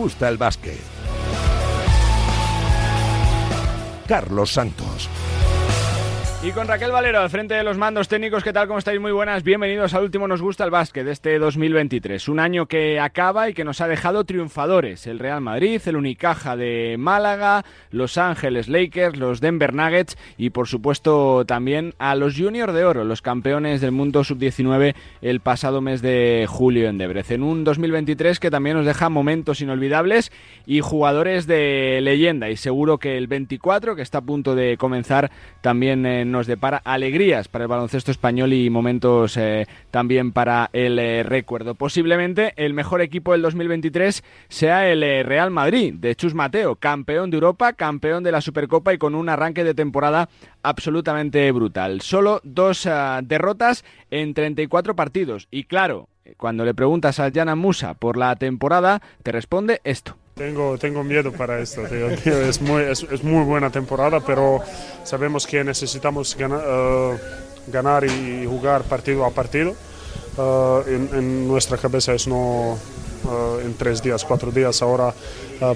gusta el básquet. Carlos Santos. Y con Raquel Valero al frente de los mandos técnicos, ¿qué tal? ¿Cómo estáis? Muy buenas. Bienvenidos al último Nos gusta el básquet de este 2023. Un año que acaba y que nos ha dejado triunfadores. El Real Madrid, el Unicaja de Málaga, Los Ángeles Lakers, los Denver Nuggets y por supuesto también a los Juniors de Oro, los campeones del mundo sub-19 el pasado mes de julio en Debrecen. En un 2023 que también nos deja momentos inolvidables y jugadores de leyenda. Y seguro que el 24, que está a punto de comenzar, también en nos depara alegrías para el baloncesto español y momentos eh, también para el eh, recuerdo. Posiblemente el mejor equipo del 2023 sea el eh, Real Madrid de Chus Mateo, campeón de Europa, campeón de la Supercopa y con un arranque de temporada absolutamente brutal. Solo dos derrotas en 34 partidos y claro, cuando le preguntas a Jana Musa por la temporada, te responde esto. Tengo, tengo miedo para esto, Es, muy, es, muy buena temporada, pero sabemos que necesitamos eh, ganar, y jugar partido a partido. Eh, en, nuestra cabeza es no eh, en tres días, cuatro días. Ahora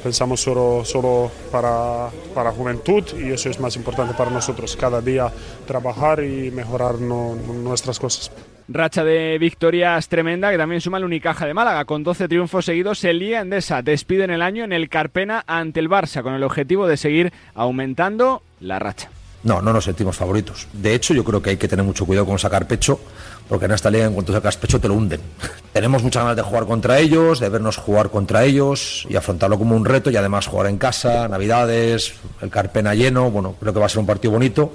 pensamos solo, solo para, para juventud y eso es más importante para nosotros. Cada día trabajar y mejorar nuestras cosas. Racha de victorias tremenda que también suma el Unicaja de Málaga. Con 12 triunfos seguidos, el Lía Endesa despiden el año en el Carpena ante el Barça con el objetivo de seguir aumentando la racha. No, no nos sentimos favoritos. De hecho, yo creo que hay que tener mucho cuidado con sacar pecho, porque en esta liga, en cuanto sacas pecho, te lo hunden. Tenemos muchas ganas de jugar contra ellos, de vernos jugar contra ellos y afrontarlo como un reto y además jugar en casa, Navidades, el Carpena lleno. Bueno, creo que va a ser un partido bonito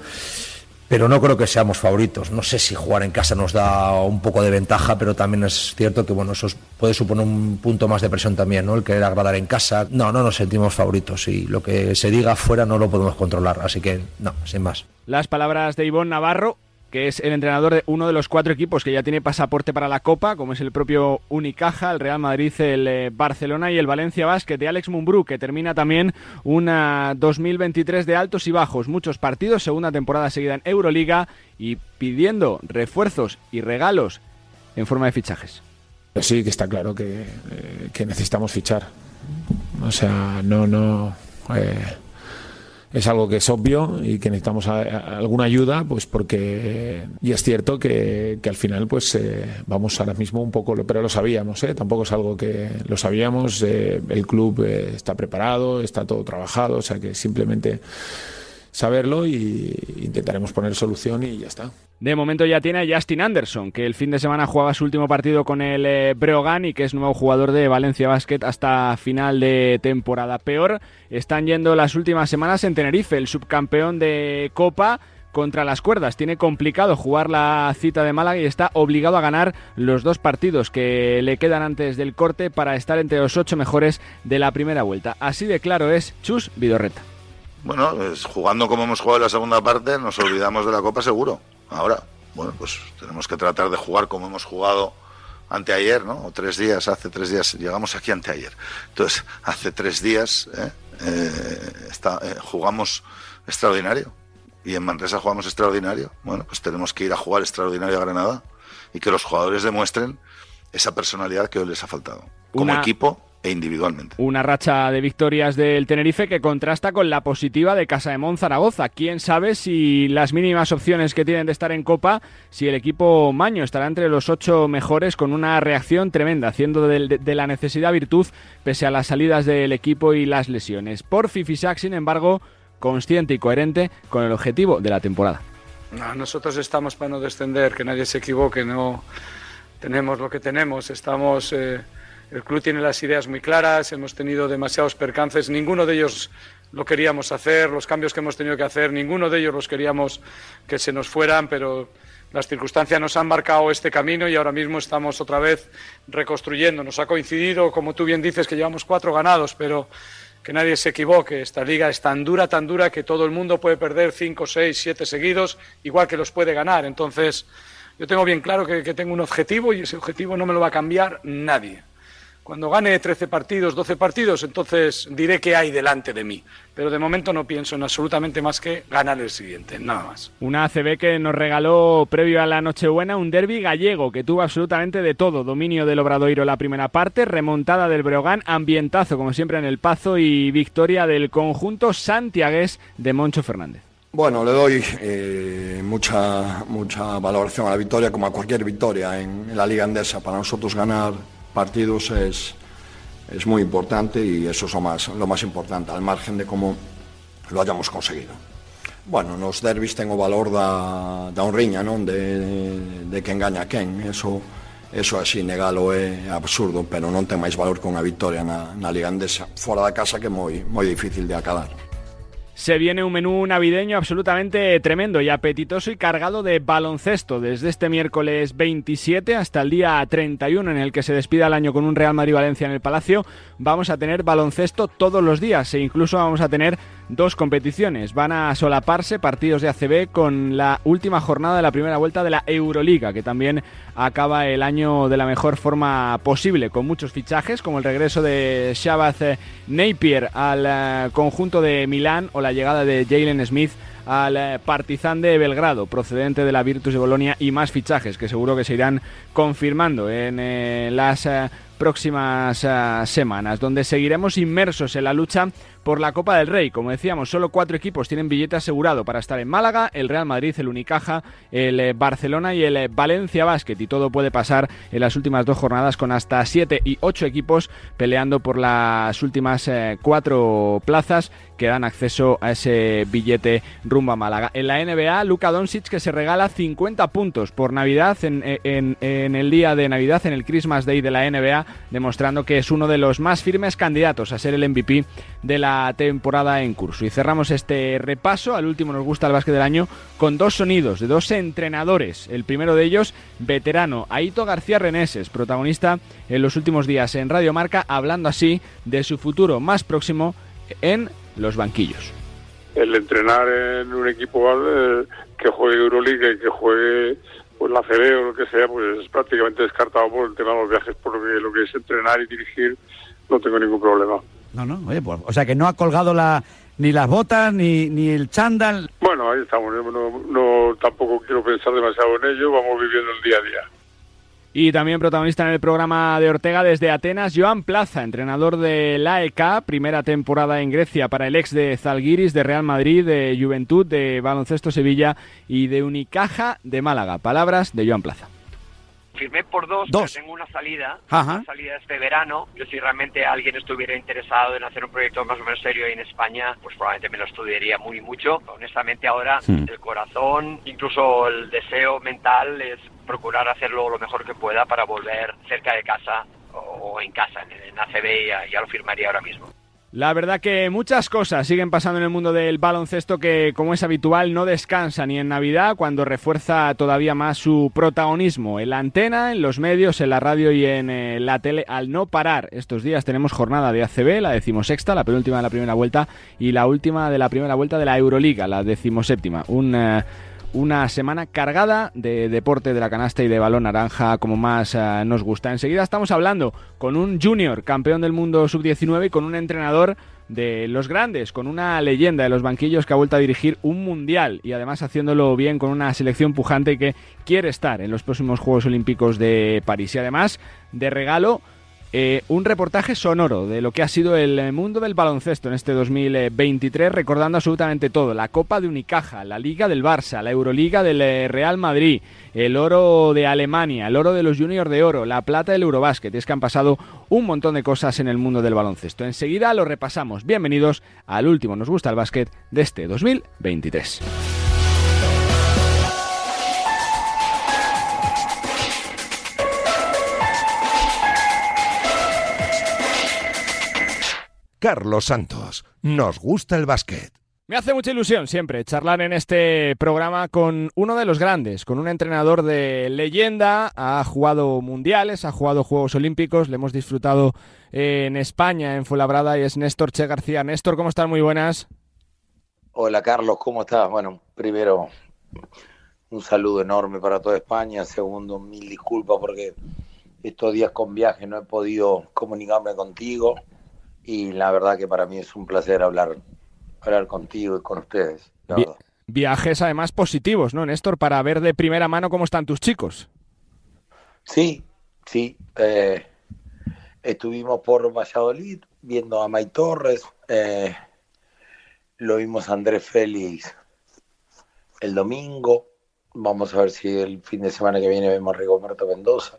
pero no creo que seamos favoritos. No sé si jugar en casa nos da un poco de ventaja, pero también es cierto que bueno, eso puede suponer un punto más de presión también, ¿no? El querer agradar en casa. No, no nos sentimos favoritos y lo que se diga afuera no lo podemos controlar, así que no, sin más. Las palabras de Ivonne Navarro, que es el entrenador de uno de los cuatro equipos que ya tiene pasaporte para la Copa, como es el propio Unicaja, el Real Madrid, el eh, Barcelona y el Valencia Basket de Alex Mumbrú, que termina también una 2023 de altos y bajos, muchos partidos, segunda temporada seguida en Euroliga y pidiendo refuerzos y regalos en forma de fichajes. Sí, que está claro que, eh, que necesitamos fichar. O sea, no, no. Eh, es algo que es obvio y que necesitamos alguna ayuda, pues porque y es cierto que, al final pues eh, vamos ahora mismo un poco, pero lo sabíamos, ¿eh? tampoco es algo que lo sabíamos, eh, el club eh, está preparado, está todo trabajado, o sea que simplemente saberlo y intentaremos poner solución y ya está. De momento ya tiene a Justin Anderson, que el fin de semana jugaba su último partido con el eh, Breogán y que es nuevo jugador de Valencia Basket hasta final de temporada. Peor están yendo las últimas semanas en Tenerife, el subcampeón de Copa contra las cuerdas. Tiene complicado jugar la cita de Málaga y está obligado a ganar los dos partidos que le quedan antes del corte para estar entre los ocho mejores de la primera vuelta. Así de claro es Chus Vidorreta. Bueno, jugando como hemos jugado en la segunda parte, nos olvidamos de la Copa seguro. Ahora, bueno, pues tenemos que tratar de jugar como hemos jugado anteayer, ¿no? O tres días, hace tres días, llegamos aquí anteayer. Entonces, hace tres días ¿eh? Eh, está, eh, jugamos extraordinario. Y en Manresa jugamos extraordinario. Bueno, pues tenemos que ir a jugar extraordinario a Granada y que los jugadores demuestren esa personalidad que hoy les ha faltado. Como equipo e individualmente. Una racha de victorias del Tenerife que contrasta con la positiva de Casa de Mon Zaragoza. Quién sabe si las mínimas opciones que tienen de estar en Copa, si el equipo Maño estará entre los ocho mejores con una reacción tremenda, haciendo de, la necesidad virtud pese a las salidas del equipo y las lesiones. Por Fifisac, sin embargo, consciente y coherente con el objetivo de la temporada. nosotros estamos para no descender, que nadie se equivoque, no tenemos lo que tenemos, estamos... Eh, el club tiene las ideas muy claras, hemos tenido demasiados percances, ninguno de ellos lo queríamos hacer, los cambios que hemos tenido que hacer, ninguno de ellos los queríamos que se nos fueran, pero las circunstancias nos han marcado este camino y ahora mismo estamos otra vez reconstruyendo. Nos ha coincidido, como tú bien dices, que llevamos cuatro ganados, pero que nadie se equivoque. Esta liga es tan dura, tan dura que todo el mundo puede perder cinco, seis, siete seguidos, igual que los puede ganar. Entonces, yo tengo bien claro que tengo un objetivo y ese objetivo no me lo va a cambiar nadie Cuando gane 13 partidos, 12 partidos, entonces diré qué hay delante de mí. Pero de momento no pienso en absolutamente más que ganar el siguiente, nada más. Una ACB que nos regaló previo a la Nochebuena un derby gallego que tuvo absolutamente de todo. Dominio del Obradoiro la primera parte, remontada del Breogán, ambientazo como siempre en el Pazo y victoria del conjunto santiagués de Moncho Fernández. Bueno, le doy eh, mucha, mucha valoración a la victoria, como a cualquier victoria en, la Liga Andesa. Para nosotros ganar partidos es, es muy importante y eso es lo más, lo más importante, al margen de cómo lo hayamos conseguido. Bueno, nos derbis ten o valor da, da honriña, non? De, de que engaña a quen, eso, eso así negalo é absurdo, pero non ten máis valor que unha victoria na, na Liga Andesa, fora da casa que é moi, moi difícil de acabar. Se viene un menú navideño absolutamente tremendo y apetitoso y cargado de baloncesto desde este miércoles 27 hasta el día 31 en el que se despida el año con un Real Madrid-Valencia en el Palacio. Vamos a tener baloncesto todos los días e incluso vamos a tener dos competiciones. Van a solaparse partidos de ACB con la última jornada de la primera vuelta de la Euroliga, que también acaba el año de la mejor forma posible, con muchos fichajes, como el regreso de Shabazz Napier al eh, conjunto de Milán o la llegada de Jalen Smith al eh, Partizan de Belgrado, procedente de la Virtus de Bolonia, y más fichajes que seguro que se irán confirmando en eh, las próximas semanas, donde seguiremos inmersos en la lucha por la Copa del Rey. Como decíamos, solo cuatro equipos tienen billete asegurado para estar en Málaga, el Real Madrid, el Unicaja, el eh, Barcelona y el eh, Valencia Basket. Y todo puede pasar en las últimas dos jornadas con hasta siete y ocho equipos peleando por las últimas eh, cuatro plazas que dan acceso a ese billete rumbo a Málaga. En la NBA, Luka Doncic que se regala 50 puntos por Navidad en, en, el día de Navidad, en el Christmas Day de la NBA, demostrando que es uno de los más firmes candidatos a ser el MVP de la temporada en curso. Y cerramos este repaso, al último nos gusta el básquet del año, con dos sonidos de dos entrenadores. El primero de ellos, veterano, Aito García Reneses, protagonista en los últimos días en Radio Marca, hablando así de su futuro más próximo en los banquillos. El entrenar en un equipo eh, que juegue Euroliga y que juegue pues la CB o lo que sea, pues es prácticamente descartado por el tema de los viajes, porque lo que es entrenar y dirigir no tengo ningún problema. No, no, oye, pues, o sea que no ha colgado la, ni las botas ni, ni el chándal. Bueno, ahí estamos, no, no, tampoco quiero pensar demasiado en ello, vamos viviendo el día a día. Y también protagonista en el programa de Ortega desde Atenas, Joan Plaza, entrenador de la EK, primera temporada en Grecia para el ex de Zalgiris, de Real Madrid, de Juventud, de Baloncesto Sevilla y de Unicaja de Málaga. Palabras de Joan Plaza firmé por dos, dos. tengo una salida, una salida este verano. Yo si realmente alguien estuviera interesado en hacer un proyecto más o menos serio ahí en España, pues probablemente me lo estudiaría muy mucho. Honestamente ahora el corazón, incluso el deseo mental es procurar hacerlo lo mejor que pueda para volver cerca de casa o en casa, en, ACB, ya lo firmaría ahora mismo. La verdad que muchas cosas siguen pasando en el mundo del baloncesto que, como es habitual, no descansa ni en Navidad, cuando refuerza todavía más su protagonismo en la antena, en los medios, en la radio y en eh, la tele, al no parar. Estos días tenemos jornada de ACB, la decimosexta, la penúltima de la primera vuelta, y la última de la primera vuelta de la Euroliga, la decimoséptima. Un... Eh, una semana cargada de deporte de la canasta y de balón naranja como más eh, nos gusta. Enseguida estamos hablando con un junior campeón del mundo sub-19 y con un entrenador de los grandes, con una leyenda de los banquillos que ha vuelto a dirigir un mundial y además haciéndolo bien con una selección pujante que quiere estar en los próximos Juegos Olímpicos de París. Y además, de regalo, eh, un reportaje sonoro de lo que ha sido el mundo del baloncesto en este 2023, recordando absolutamente todo, la Copa de Unicaja, la Liga del Barça, la Euroliga del eh, Real Madrid, el oro de Alemania, el oro de los Juniors de Oro, la plata del Eurobásquet, es que han pasado un montón de cosas en el mundo del baloncesto. Enseguida lo repasamos. Bienvenidos al último Nos gusta el básquet de este 2023. Carlos Santos. Nos gusta el básquet. Me hace mucha ilusión siempre charlar en este programa con uno de los grandes, con un entrenador de leyenda, ha jugado mundiales, ha jugado Juegos Olímpicos, le hemos disfrutado en España, en Fuenlabrada, y es Néstor Che García. Néstor, ¿cómo estás? Muy buenas. Hola Carlos, ¿cómo estás? Bueno, primero un saludo enorme para toda España, segundo mil disculpas porque estos días con viaje no he podido comunicarme contigo y la verdad que para mí es un placer hablar, hablar contigo y con ustedes. viajes además positivos, ¿no, Néstor? Para ver de primera mano cómo están tus chicos. Sí, sí. Eh, estuvimos por Valladolid viendo a May Torres. Eh, lo vimos a Andrés Félix el domingo. Vamos a ver si el fin de semana que viene vemos a Rigoberto Mendoza.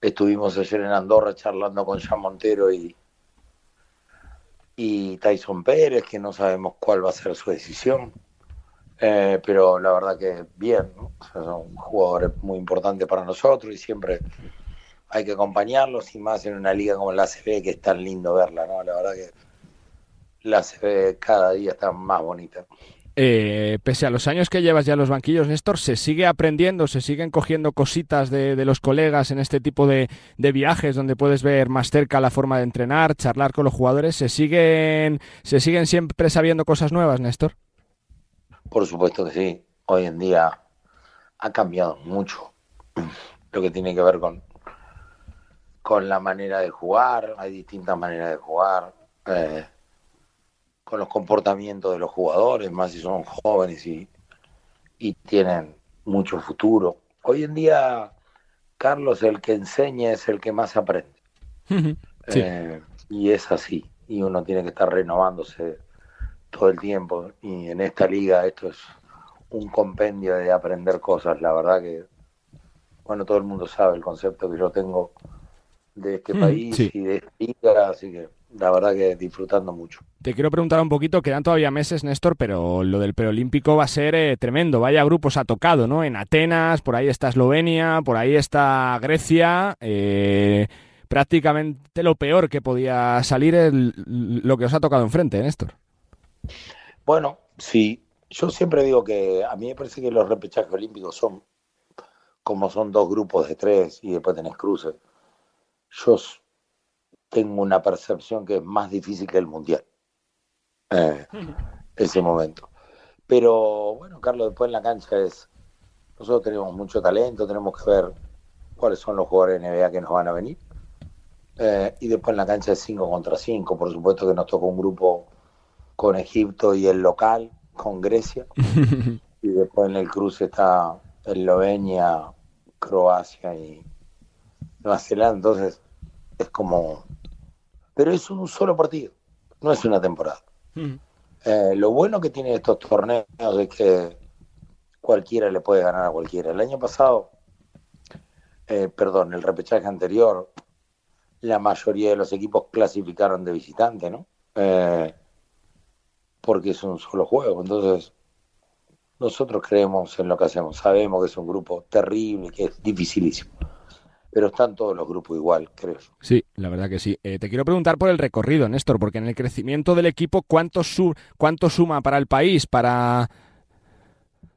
Estuvimos ayer en Andorra charlando con Jean Montero y, y Tyson Pérez, que no sabemos cuál va a ser su decisión. Eh, pero la verdad que bien, son jugadores muy importantes para nosotros y siempre hay que acompañarlos y más en una liga como la ACB que es tan lindo verla, ¿no? La verdad que la ACB cada día está más bonita. Eh, pese a los años que llevas ya en los banquillos, Néstor, ¿se sigue aprendiendo, se siguen cogiendo cositas de, los colegas en este tipo de, viajes donde puedes ver más cerca la forma de entrenar, charlar con los jugadores? ¿Se siguen, ¿Se siguen siempre sabiendo cosas nuevas, Néstor? Por supuesto que sí. Hoy en día ha cambiado mucho lo que tiene que ver con, con la manera de jugar. Hay distintas maneras de jugar. Eh, con los comportamientos de los jugadores, más si son jóvenes y, y tienen mucho futuro. Hoy en día, Carlos, el que enseña es el que más aprende. Eh, y es así. Y uno tiene que estar renovándose todo el tiempo. Y en esta liga esto es un compendio de aprender cosas. La verdad que, bueno, todo el mundo sabe el concepto que yo tengo de este país y de esta liga, así que la verdad que disfrutando mucho. Te quiero preguntar un poquito, quedan todavía meses, Néstor, pero lo del preolímpico va a ser eh, tremendo. Vaya grupos ha tocado, ¿no? En Atenas, por ahí está Eslovenia, por ahí está Grecia. Eh, prácticamente lo peor que podía salir es lo que os ha tocado enfrente, ¿eh, Néstor. Bueno, sí. Yo siempre digo que a mí me parece que los repechajes olímpicos son como son dos grupos de tres y después tenés cruces. Yo tengo una percepción que es más difícil que el mundial. Eh, ese momento. Pero bueno, Carlos, después en la cancha es. Nosotros tenemos mucho talento, tenemos que ver cuáles son los jugadores de NBA que nos van a venir. Eh, y después en la cancha es 5 contra 5. Por supuesto que nos tocó un grupo con Egipto y el local, con Grecia. y después en el cruce está Eslovenia, Croacia y Nueva Zelanda. Entonces es como pero es un solo partido, no es una temporada. Mm. Eh, lo bueno que tiene estos torneos es que cualquiera le puede ganar a cualquiera. El año pasado, eh, perdón, el repechaje anterior, la mayoría de los equipos clasificaron de visitante, ¿no? Eh, porque es un solo juego. Entonces, nosotros creemos en lo que hacemos. Sabemos que es un grupo terrible, que es dificilísimo pero están todos los grupos igual, creo. Sí, la verdad que sí. Eh, te quiero preguntar por el recorrido, Néstor, porque en el crecimiento del equipo, ¿cuánto, cuánto suma para el país, para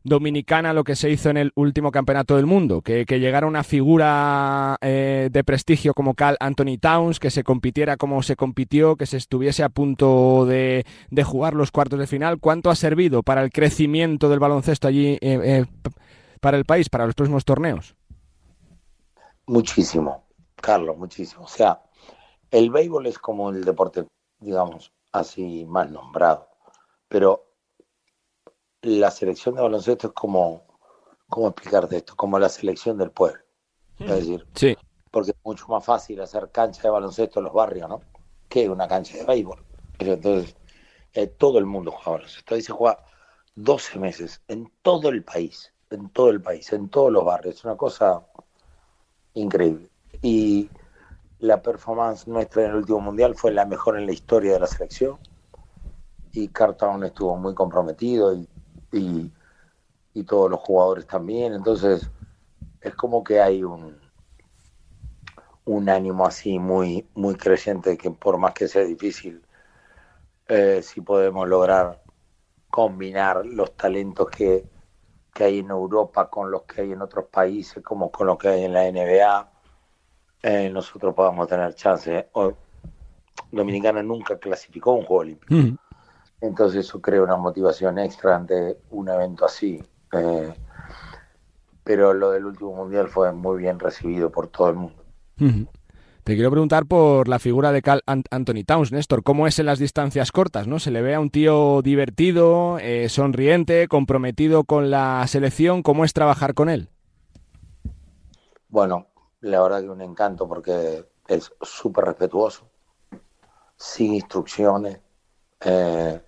Dominicana, lo que se hizo en el último campeonato del mundo? Que, llegara una figura eh, de prestigio como Cal Anthony Towns, que se compitiera como se compitió, que se estuviese a punto de, jugar los cuartos de final. ¿Cuánto ha servido para el crecimiento del baloncesto allí, eh, para el país, para los próximos torneos? Muchísimo, Carlos, muchísimo. O sea, el béisbol es como el deporte, digamos, así más nombrado, pero la selección de baloncesto es como, ¿cómo explicarte esto? Como la selección del pueblo. Es decir, sí. porque es mucho más fácil hacer cancha de baloncesto en los barrios, ¿no? Que una cancha de béisbol. Pero entonces, eh, todo el mundo juega baloncesto. Ahí se juega 12 meses en todo el país, en todo el país, en todos los barrios. Es una cosa increíble. Y la performance nuestra en el último mundial fue la mejor en la historia de la selección. Y Cartown estuvo muy comprometido y, y, todos los jugadores también. Entonces, es como que hay un, un ánimo así muy, muy creciente que por más que sea difícil, eh, si podemos lograr combinar los talentos que, que hay en Europa con los que hay en otros países, como con los que hay en la NBA, eh, nosotros podamos tener chance. Dominicana nunca clasificó un juego olímpico. Entonces eso crea una motivación extra ante un evento así. Eh, pero lo del último mundial fue muy bien recibido por todo el mundo. Te quiero preguntar por la figura de Anthony Towns, Néstor. ¿Cómo es en las distancias cortas? ¿no? Se le ve a un tío divertido, eh, sonriente, comprometido con la selección. ¿Cómo es trabajar con él? Bueno, la verdad que un encanto porque es súper respetuoso, sin instrucciones, eh,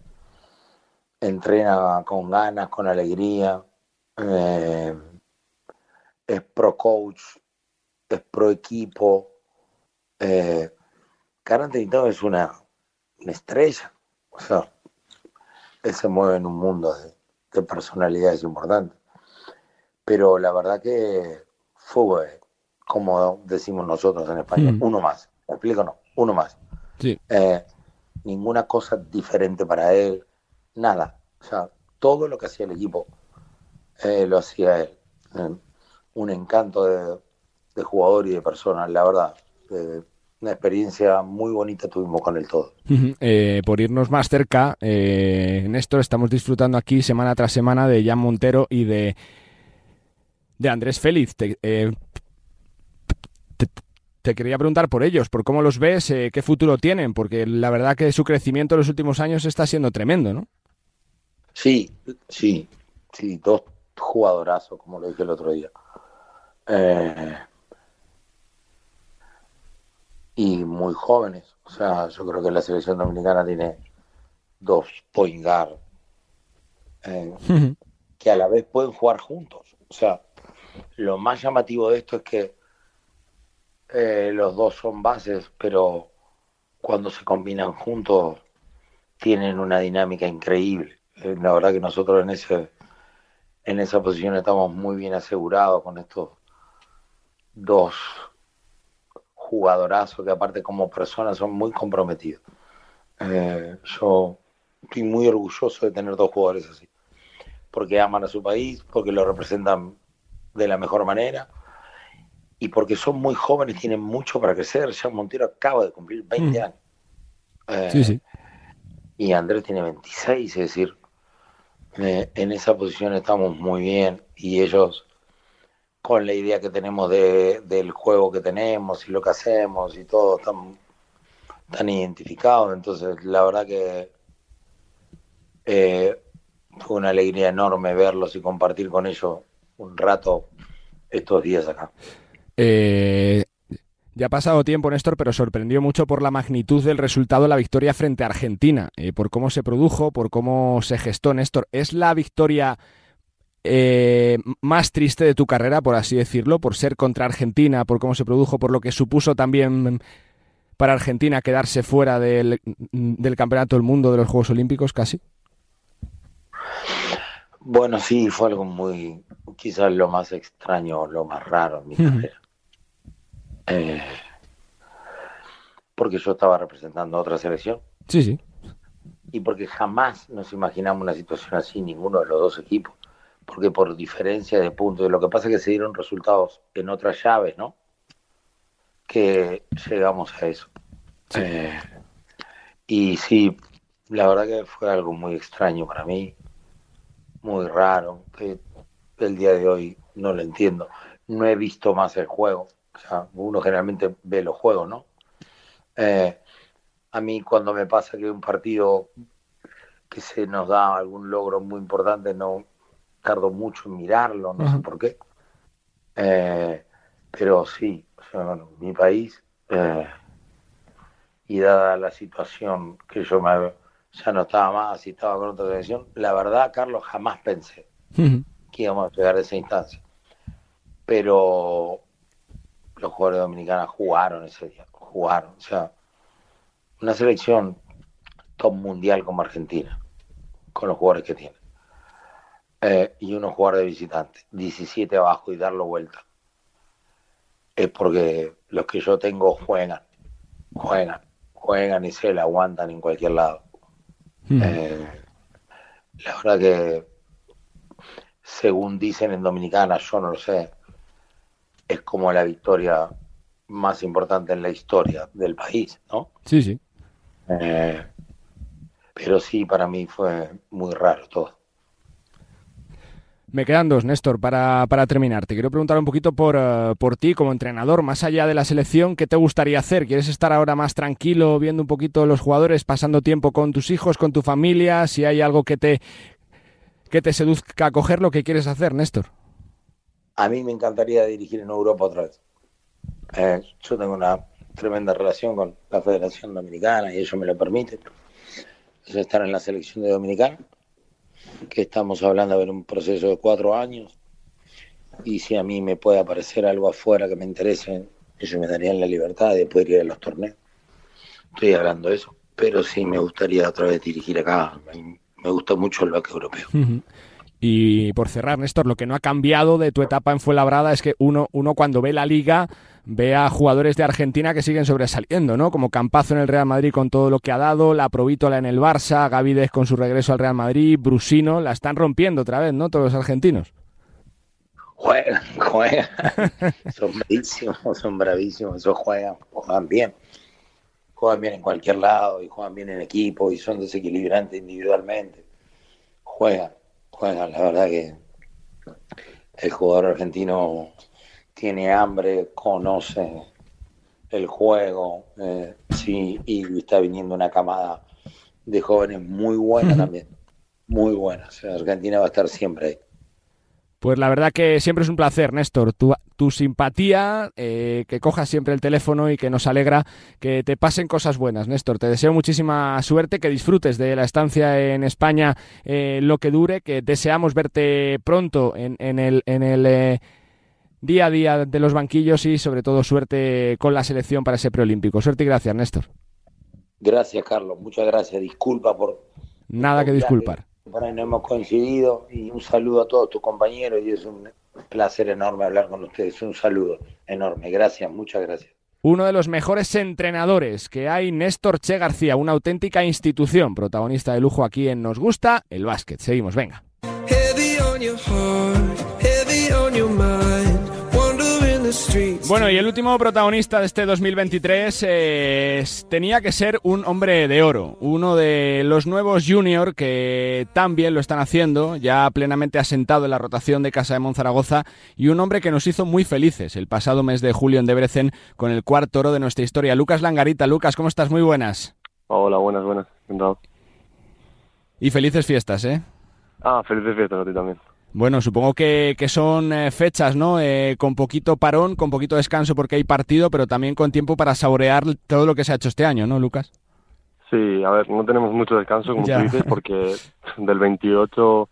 entrena con ganas, con alegría, eh, es pro coach, es pro equipo eh, es una, estrella. O sea, él se mueve en un mundo de, personalidades importantes. Pero la verdad que fue, como decimos nosotros en España, mm. uno más. ¿Me explico? No, uno más. Eh, ninguna cosa diferente para él, nada. O sea, todo lo que hacía el equipo eh, lo hacía él. Eh, un encanto de, de jugador y de persona, la verdad. Eh, una experiencia muy bonita tuvimos con el todo. Eh, por irnos más cerca, eh, Néstor, estamos disfrutando aquí semana tras semana de Jan Montero y de, de Andrés Félix. Te, te, quería preguntar por ellos, por cómo los ves, qué futuro tienen, porque la verdad que su crecimiento en los últimos años está siendo tremendo, ¿no? Sí, sí, sí, dos jugadorazos, como lo dije el otro día. Eh, y muy jóvenes. O sea, yo creo que la selección dominicana tiene dos point guard eh, que a la vez pueden jugar juntos. O sea, lo más llamativo de esto es que eh, los dos son bases, pero cuando se combinan juntos tienen una dinámica increíble. Eh, la verdad que nosotros en ese en esa posición estamos muy bien asegurados con estos dos jugadorazo que aparte como personas son muy comprometidos. Eh, yo estoy muy orgulloso de tener dos jugadores así, porque aman a su país, porque lo representan de la mejor manera y porque son muy jóvenes, tienen mucho para crecer. Jean Montero acaba de cumplir 20 mm. años. Eh, y Andrés tiene 26, es decir, eh, en esa posición estamos muy bien y ellos con la idea que tenemos de, del juego que tenemos y lo que hacemos y todo tan, tan identificado. Entonces, la verdad que eh, fue una alegría enorme verlos y compartir con ellos un rato estos días acá. Eh, ya ha pasado tiempo, Néstor, pero sorprendió mucho por la magnitud del resultado de la victoria frente a Argentina, eh, por cómo se produjo, por cómo se gestó, Néstor. ¿Es la victoria eh, más triste de tu carrera, por así decirlo, por ser contra Argentina, por cómo se produjo, por lo que supuso también para Argentina quedarse fuera del, Campeonato del Mundo de los Juegos Olímpicos casi? Bueno, sí, fue algo muy, quizás lo más extraño, lo más raro en mi carrera. Eh, porque yo estaba representando a otra selección. Sí, sí. Y porque jamás nos imaginamos una situación así, ninguno de los dos equipos porque por diferencia de puntos, lo que pasa es que se dieron resultados en otras llaves, ¿no? Que llegamos a eso. Eh, y sí, la verdad que fue algo muy extraño para mí, muy raro, que el día de hoy no lo entiendo. No he visto más el juego, o sea, uno generalmente ve los juegos, ¿no? Eh, a mí cuando me pasa que un partido que se nos da algún logro muy importante, no, tardo mucho en mirarlo, no sé por qué. Eh, pero sí, mi país, eh, y dada la situación que yo me, ya no estaba más y estaba con otra televisión, la verdad, Carlos, jamás pensé que íbamos a llegar a esa instancia. Pero los jugadores dominicanos jugaron ese día, jugaron. O sea, una selección top mundial como Argentina, con los jugadores que tiene. Eh, y uno jugar de visitante, 17 abajo y darlo vuelta. Es porque los que yo tengo juegan, juegan, juegan y se la aguantan en cualquier lado. Hmm. Eh, la verdad que, según dicen en Dominicana, yo no lo sé, es como la victoria más importante en la historia del país, ¿no? Sí, sí. Eh, pero sí, para mí fue muy raro todo. Me quedan dos, Néstor, para, para terminar. Te quiero preguntar un poquito por, eh, por ti como entrenador, más allá de la selección, ¿qué te gustaría hacer? ¿Quieres estar ahora más tranquilo, viendo un poquito los jugadores, pasando tiempo con tus hijos, con tu familia? Si hay algo que te, que te seduzca a coger lo que quieres hacer, Néstor. A mí me encantaría dirigir en Europa otra vez. Eh, yo tengo una tremenda relación con la Federación Dominicana y eso me lo permite. Es estar en la selección de Dominicana que estamos hablando de un proceso de cuatro años y si a mí me puede aparecer algo afuera que me interese, eso me daría la libertad de poder ir a los torneos. Estoy hablando de eso, pero sí me gustaría otra vez dirigir acá. Me gusta mucho el back europeo. Y por cerrar, Néstor, lo que no ha cambiado de tu etapa en Fuenlabrada es que uno, uno cuando ve la liga ve a jugadores de Argentina que siguen sobresaliendo, ¿no? Como Campazo en el Real Madrid con todo lo que ha dado, la Provítola en el Barça, Gavides con su regreso al Real Madrid, Brusino, la están rompiendo otra vez, ¿no? Todos los argentinos. Juegan, juegan. son bravísimos, son bravísimos, esos juegan, juegan bien. Juegan bien en cualquier lado y juegan bien en equipo y son desequilibrantes individualmente. Juegan bueno, la verdad que el jugador argentino tiene hambre, conoce el juego, eh, sí, y está viniendo una camada de jóvenes muy buena también, muy buena. Argentina va a estar siempre ahí. Pues la verdad que siempre es un placer, Néstor. Tu, tu simpatía, eh, que cojas siempre el teléfono y que nos alegra que te pasen cosas buenas, Néstor. Te deseo muchísima suerte, que disfrutes de la estancia en España eh, lo que dure, que deseamos verte pronto en, el, en el eh, día a día de los banquillos y sobre todo suerte con la selección para ese preolímpico. Suerte y gracias, Néstor. Gracias, Carlos. Muchas gracias. Disculpa por... Nada que disculpar por ahí no hemos coincidido y un saludo a todos tus compañeros y es un placer enorme hablar con ustedes. Un saludo enorme. Gracias, muchas gracias. Uno de los mejores entrenadores que hay, Néstor Che García, una auténtica institución, protagonista de lujo aquí en Nos Gusta el Básquet. Seguimos, venga. Bueno, y el último protagonista de este 2023 eh, tenía que ser un hombre de oro, uno de los nuevos junior que también lo están haciendo, ya plenamente asentado en la rotación de Casa de Monzaragoza, y un hombre que nos hizo muy felices el pasado mes de julio en Debrecen con el cuarto oro de nuestra historia. Lucas Langarita, Lucas, ¿cómo estás? Muy buenas. Hola, buenas, buenas. Y felices fiestas, ¿eh? Ah, felices fiestas a ti también. Bueno, supongo que, son eh, fechas, ¿no? Eh, con poquito parón, con poquito descanso porque hay partido, pero también con tiempo para saborear todo lo que se ha hecho este año, ¿no, Lucas? Sí, a ver, no tenemos mucho descanso, como tú dices, porque del 28,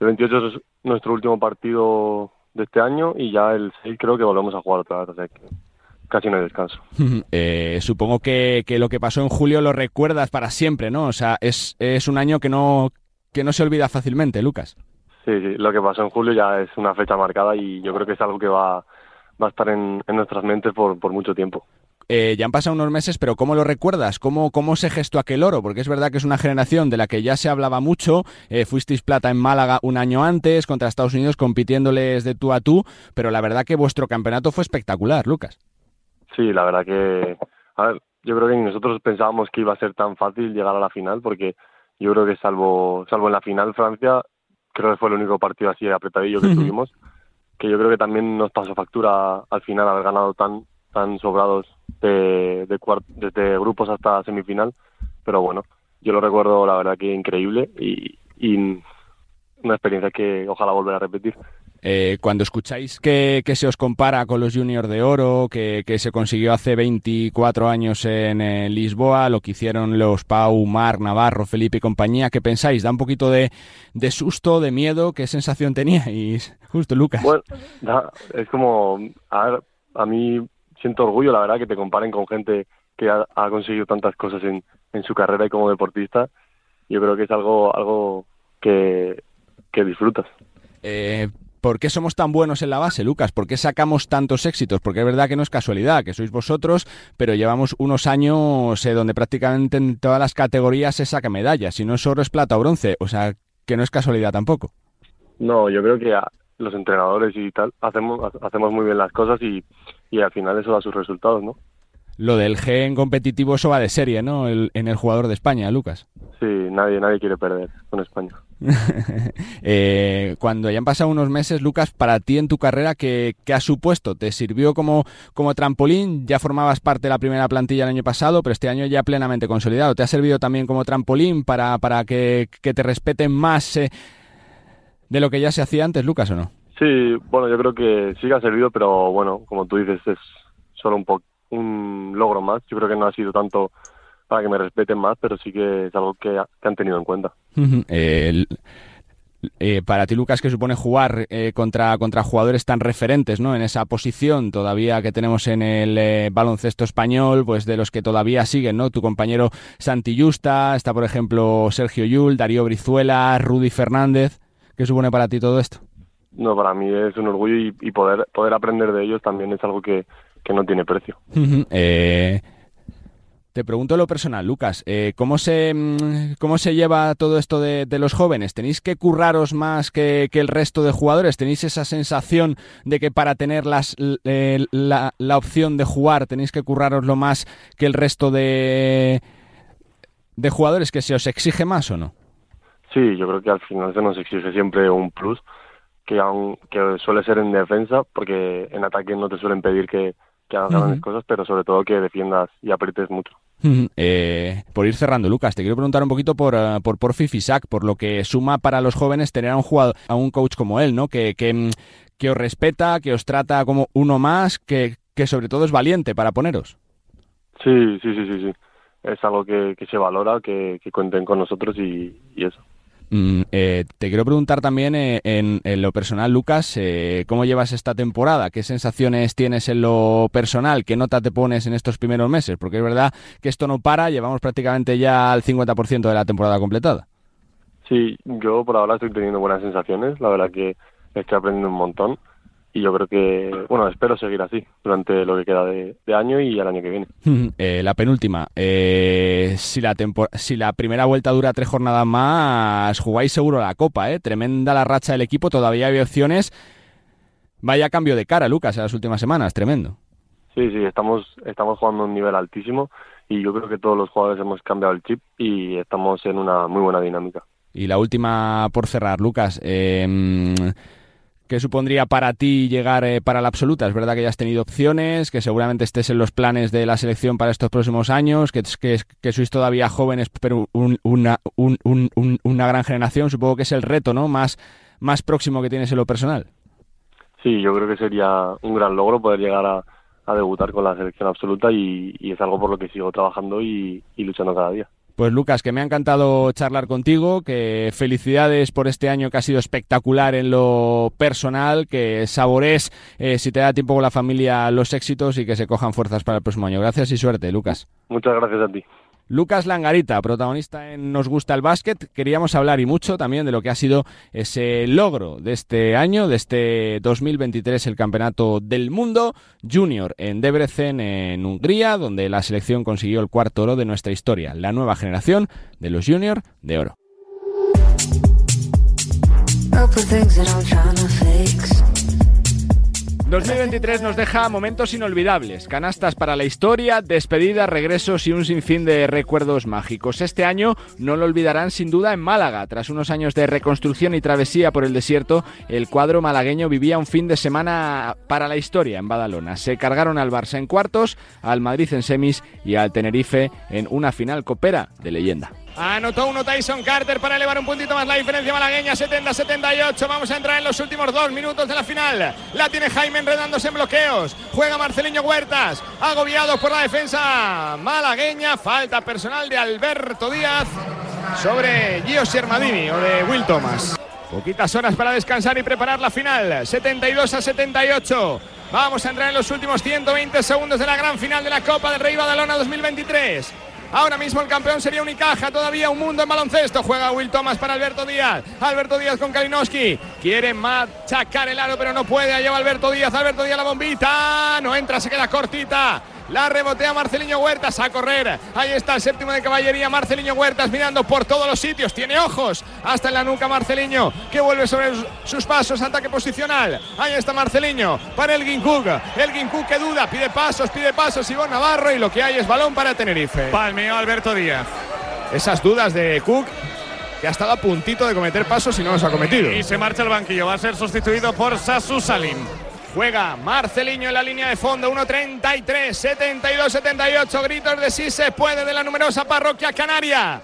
el 28 es nuestro último partido de este año y ya el 6 creo que volvemos a jugar otra vez, o sea que casi no hay descanso. Eh, supongo que, que, lo que pasó en julio lo recuerdas para siempre, ¿no? O sea, es, es un año que no, que no se olvida fácilmente, Lucas. Sí, sí, lo que pasó en julio ya es una fecha marcada y yo creo que es algo que va, va a estar en, nuestras mentes por, por mucho tiempo. Eh, ya han pasado unos meses, pero ¿cómo lo recuerdas? ¿Cómo, ¿Cómo se gestó aquel oro? Porque es verdad que es una generación de la que ya se hablaba mucho. Eh, fuisteis plata en Málaga un año antes contra Estados Unidos compitiéndoles de tú a tú, pero la verdad que vuestro campeonato fue espectacular, Lucas. Sí, la verdad que, a ver, yo creo que nosotros pensábamos que iba a ser tan fácil llegar a la final porque yo creo que salvo, salvo en la final Francia, creo que fue el único partido así apretadillo que tuvimos, que yo creo que también nos pasó factura al final haber ganado tan tan sobrados de, de desde grupos hasta semifinal, pero bueno, yo lo recuerdo la verdad que increíble y, y una experiencia que ojalá volver a repetir. Eh, cuando escucháis que, se os compara con los Juniors de Oro, que, se consiguió hace 24 años en eh, Lisboa, lo que hicieron los Pau, Marc, Navarro, Felipe y compañía, ¿qué pensáis? ¿Da un poquito de, susto, de miedo? ¿Qué sensación teníais? Justo, Lucas. Bueno, es como, a, a mí siento orgullo, la verdad, que te comparen con gente que ha, conseguido tantas cosas en, en su carrera y como deportista. Yo creo que es algo, algo que, que disfrutas. Eh, ¿Por qué somos tan buenos en la base, Lucas? ¿Por qué sacamos tantos éxitos? Porque es verdad que no es casualidad, que sois vosotros, pero llevamos unos años eh, donde prácticamente en todas las categorías se saca medallas. Si no es oro, es plata o bronce. O sea, que no es casualidad tampoco. No, yo creo que los entrenadores y tal hacemos, hacemos muy bien las cosas y, y al final eso da sus resultados, ¿no? lo del gen competitivo eso va de serie, ¿no? en el jugador de España, Lucas. Sí, nadie, nadie quiere perder con España. eh, cuando ya han pasado unos meses, Lucas, para ti en tu carrera, ¿qué, ha supuesto? ¿Te sirvió como, como trampolín? Ya formabas parte de la primera plantilla el año pasado, pero este año ya plenamente consolidado. ¿Te ha servido también como trampolín para, para que, te respeten más eh, de lo que ya se hacía antes, Lucas, o no? Sí, bueno, yo creo que sí que ha servido, pero bueno, como tú dices, es solo un, poco un logro más. Yo creo que no ha sido tanto para que me respeten más, pero sí que es algo que, han tenido en cuenta. Eh, para ti, Lucas, ¿qué supone jugar eh, contra, contra jugadores tan referentes ¿no? en esa posición todavía que tenemos en el eh, baloncesto español, pues de los que todavía siguen, ¿no? Tu compañero Santi Justa, está por ejemplo Sergio Yul, Darío Brizuela, Rudy Fernández. ¿Qué supone para ti todo esto? No, para mí es un orgullo y, poder, poder aprender de ellos también es algo que, que no tiene precio. eh, te pregunto lo personal, Lucas, eh, ¿cómo, se, mm, ¿cómo se lleva todo esto de, los jóvenes? ¿Tenéis que curraros más que, el resto de jugadores? ¿Tenéis esa sensación de que para tener las, la, opción de jugar tenéis que curraroslo más que el resto de, de jugadores? ¿Que se os exige más o no? Sí, yo creo que al final se nos exige siempre un plus que, aun, que suele ser en defensa, porque en ataque no te suelen pedir que, hagas grandes cosas, pero sobre todo que defiendas y aprietes mucho. Eh, por ir cerrando, Lucas, te quiero preguntar un poquito por, uh, por Fisac, por lo que suma para los jóvenes tener a un jugador, a un coach como él, ¿no? Que, que, mm, que os respeta, que os trata como uno más, que, que sobre todo es valiente para poneros. Sí, sí, sí, sí, sí. Es algo que, que se valora, que, que cuenten con nosotros y eso. Mm, eh, te quiero preguntar también eh, en, lo personal, Lucas, eh, ¿cómo llevas esta temporada? ¿Qué sensaciones tienes en lo personal? ¿Qué nota te pones en estos primeros meses? Porque es verdad que esto no para, llevamos prácticamente ya al 50% de la temporada completada. Sí, yo por ahora estoy teniendo buenas sensaciones, la verdad que estoy aprendiendo un montón y yo creo que, bueno, espero seguir así durante lo que queda de, año y el año que viene. Eh, la penúltima, eh, si, la si la primera vuelta dura tres jornadas más, jugáis seguro la Copa, ¿eh? Tremenda la racha del equipo, todavía hay opciones. Vaya cambio de cara, Lucas, en las últimas semanas, tremendo. Sí, sí, estamos, estamos jugando a un nivel altísimo y yo creo que todos los jugadores hemos cambiado el chip y estamos en una muy buena dinámica. Y la última por cerrar, Lucas. Eh, ¿Qué supondría para ti llegar eh, para la absoluta? Es verdad que ya has tenido opciones, que seguramente estés en los planes de la selección para estos próximos años, que, que, sois todavía jóvenes, pero una, una gran generación. Supongo que es el reto ¿no? más, más próximo que tienes en lo personal. Sí, yo creo que sería un gran logro poder llegar a, debutar con la selección absoluta y, es algo por lo que sigo trabajando y luchando cada día. Pues Lucas, que me ha encantado charlar contigo, que felicidades por este año que ha sido espectacular en lo personal, que sabores, eh, si te da tiempo con la familia, los éxitos y que se cojan fuerzas para el próximo año. Gracias y suerte, Lucas. Muchas gracias a ti. Lucas Langarita, protagonista en Nos gusta el básquet, queríamos hablar y mucho también de lo que ha sido ese logro de este año, de este 2023, el Campeonato del Mundo Junior en Debrecen, en Hungría, donde la selección consiguió el cuarto oro de nuestra historia, la nueva generación de los Junior de oro. 2023 nos deja momentos inolvidables, canastas para la historia, despedidas, regresos y un sinfín de recuerdos mágicos. Este año no lo olvidarán sin duda en Málaga. Tras unos años de reconstrucción y travesía por el desierto, el cuadro malagueño vivía un fin de semana para la historia en Badalona. Se cargaron al Barça en cuartos, al Madrid en semis y al Tenerife en una final copera de leyenda. Anotó uno Tyson Carter para elevar un puntito más la diferencia malagueña, 70-78. Vamos a entrar en los últimos dos minutos de la final. La tiene Jaime enredándose en bloqueos. Juega Marceliño Huertas, agobiado por la defensa malagueña. Falta personal de Alberto Díaz sobre Gio Sermadini o de Will Thomas. Poquitas horas para descansar y preparar la final. 72 a 78. Vamos a entrar en los últimos 120 segundos de la gran final de la Copa del Rey Badalona 2023. Ahora mismo el campeón sería Unicaja, todavía un mundo en baloncesto. Juega Will Thomas para Alberto Díaz. Alberto Díaz con Kalinowski. Quiere machacar el aro, pero no puede. Lleva Alberto Díaz. Alberto Díaz la bombita. No entra, se queda cortita. La rebotea Marceliño Huertas a correr. Ahí está el séptimo de caballería. Marceliño Huertas mirando por todos los sitios. Tiene ojos hasta en la nuca Marceliño que vuelve sobre sus pasos. Ataque posicional. Ahí está Marceliño para el Ginkuk. El Ginkuk que duda. Pide pasos, pide pasos. Ivonne Navarro y lo que hay es balón para Tenerife. Palmeo Alberto Díaz. Esas dudas de Cook que ha estado a puntito de cometer pasos y no los ha cometido. Y se marcha al banquillo. Va a ser sustituido por Sasu Salim. Juega Marceliño en la línea de fondo, 1.33, 72, 78, gritos de sí se puede de la numerosa parroquia canaria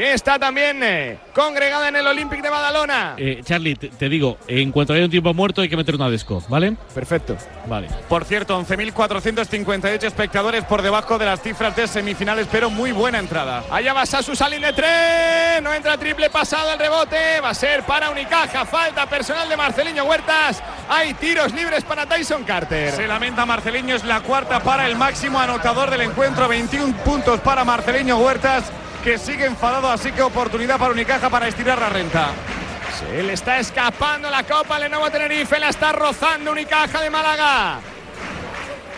que está también eh, congregada en el Olympic de Badalona. Eh, Charlie, te, digo, en cuanto haya un tiempo muerto hay que meter una desco, ¿vale? Perfecto. Vale. Por cierto, 11.458 espectadores por debajo de las cifras de semifinales, pero muy buena entrada. Allá va Sasu Salín de tres, no entra triple pasado el rebote, va a ser para Unicaja, falta personal de Marceliño Huertas, hay tiros libres para Tyson Carter. Se lamenta Marceliño, es la cuarta para el máximo anotador del encuentro, 21 puntos para Marceliño Huertas que sigue enfadado, así que oportunidad para Unicaja para estirar la renta. Se le está escapando la Copa Lenovo Tenerife, la está rozando Unicaja de Málaga.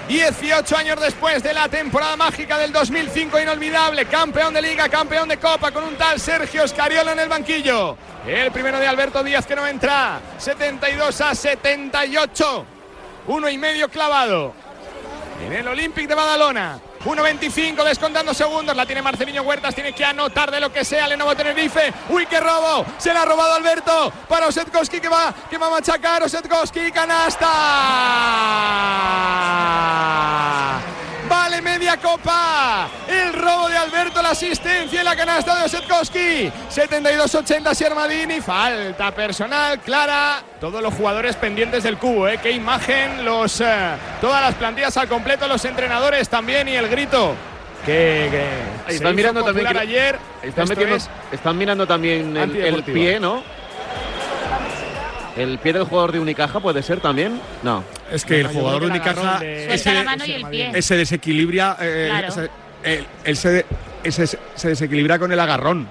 18 años después de la temporada mágica del 2005, inolvidable, campeón de liga, campeón de copa, con un tal Sergio Escariola en el banquillo. El primero de Alberto Díaz que no entra, 72 a 78, uno y medio clavado en el Olympic de Badalona. 1.25 descontando segundos. La tiene Marcelino Huertas. Tiene que anotar de lo que sea. Lenovo Tenerife. Uy, qué robo. Se la ha robado Alberto. Para Osetkowski que va, que va a machacar. Osetkowski, canasta. Vale media copa. El robo de Alberto, la asistencia y la canasta de Osetkowski. 72-80 Siermadini. Falta personal clara. Todos los jugadores pendientes del cubo. ¿eh? Qué imagen. Los, eh, todas las plantillas al completo. Los entrenadores también. Y el grito que, están mirando también ayer. Están, están mirando también el, pie, ¿no? ¿El pie del jugador de Unicaja puede ser también? No. Es que el jugador de Unicaja se, desequilibra. Eh, él, se, desequilibra con el agarrón.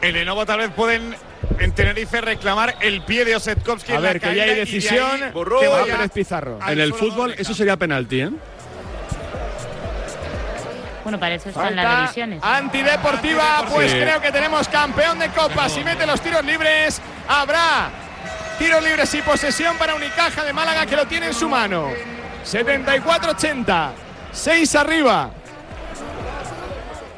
En Lenovo tal vez pueden en Tenerife reclamar el pie de Osetkowski. A ver, que ya hay decisión. que va a Pizarro. En el fútbol eso sería penalti, ¿eh? Bueno, para eso están las revisiones. Antideportiva, pues creo que tenemos campeón de Copa. Si mete los tiros libres, habrá tiros libres y posesión para Unicaja de Málaga que lo tiene en su mano. 74-80, 6 arriba.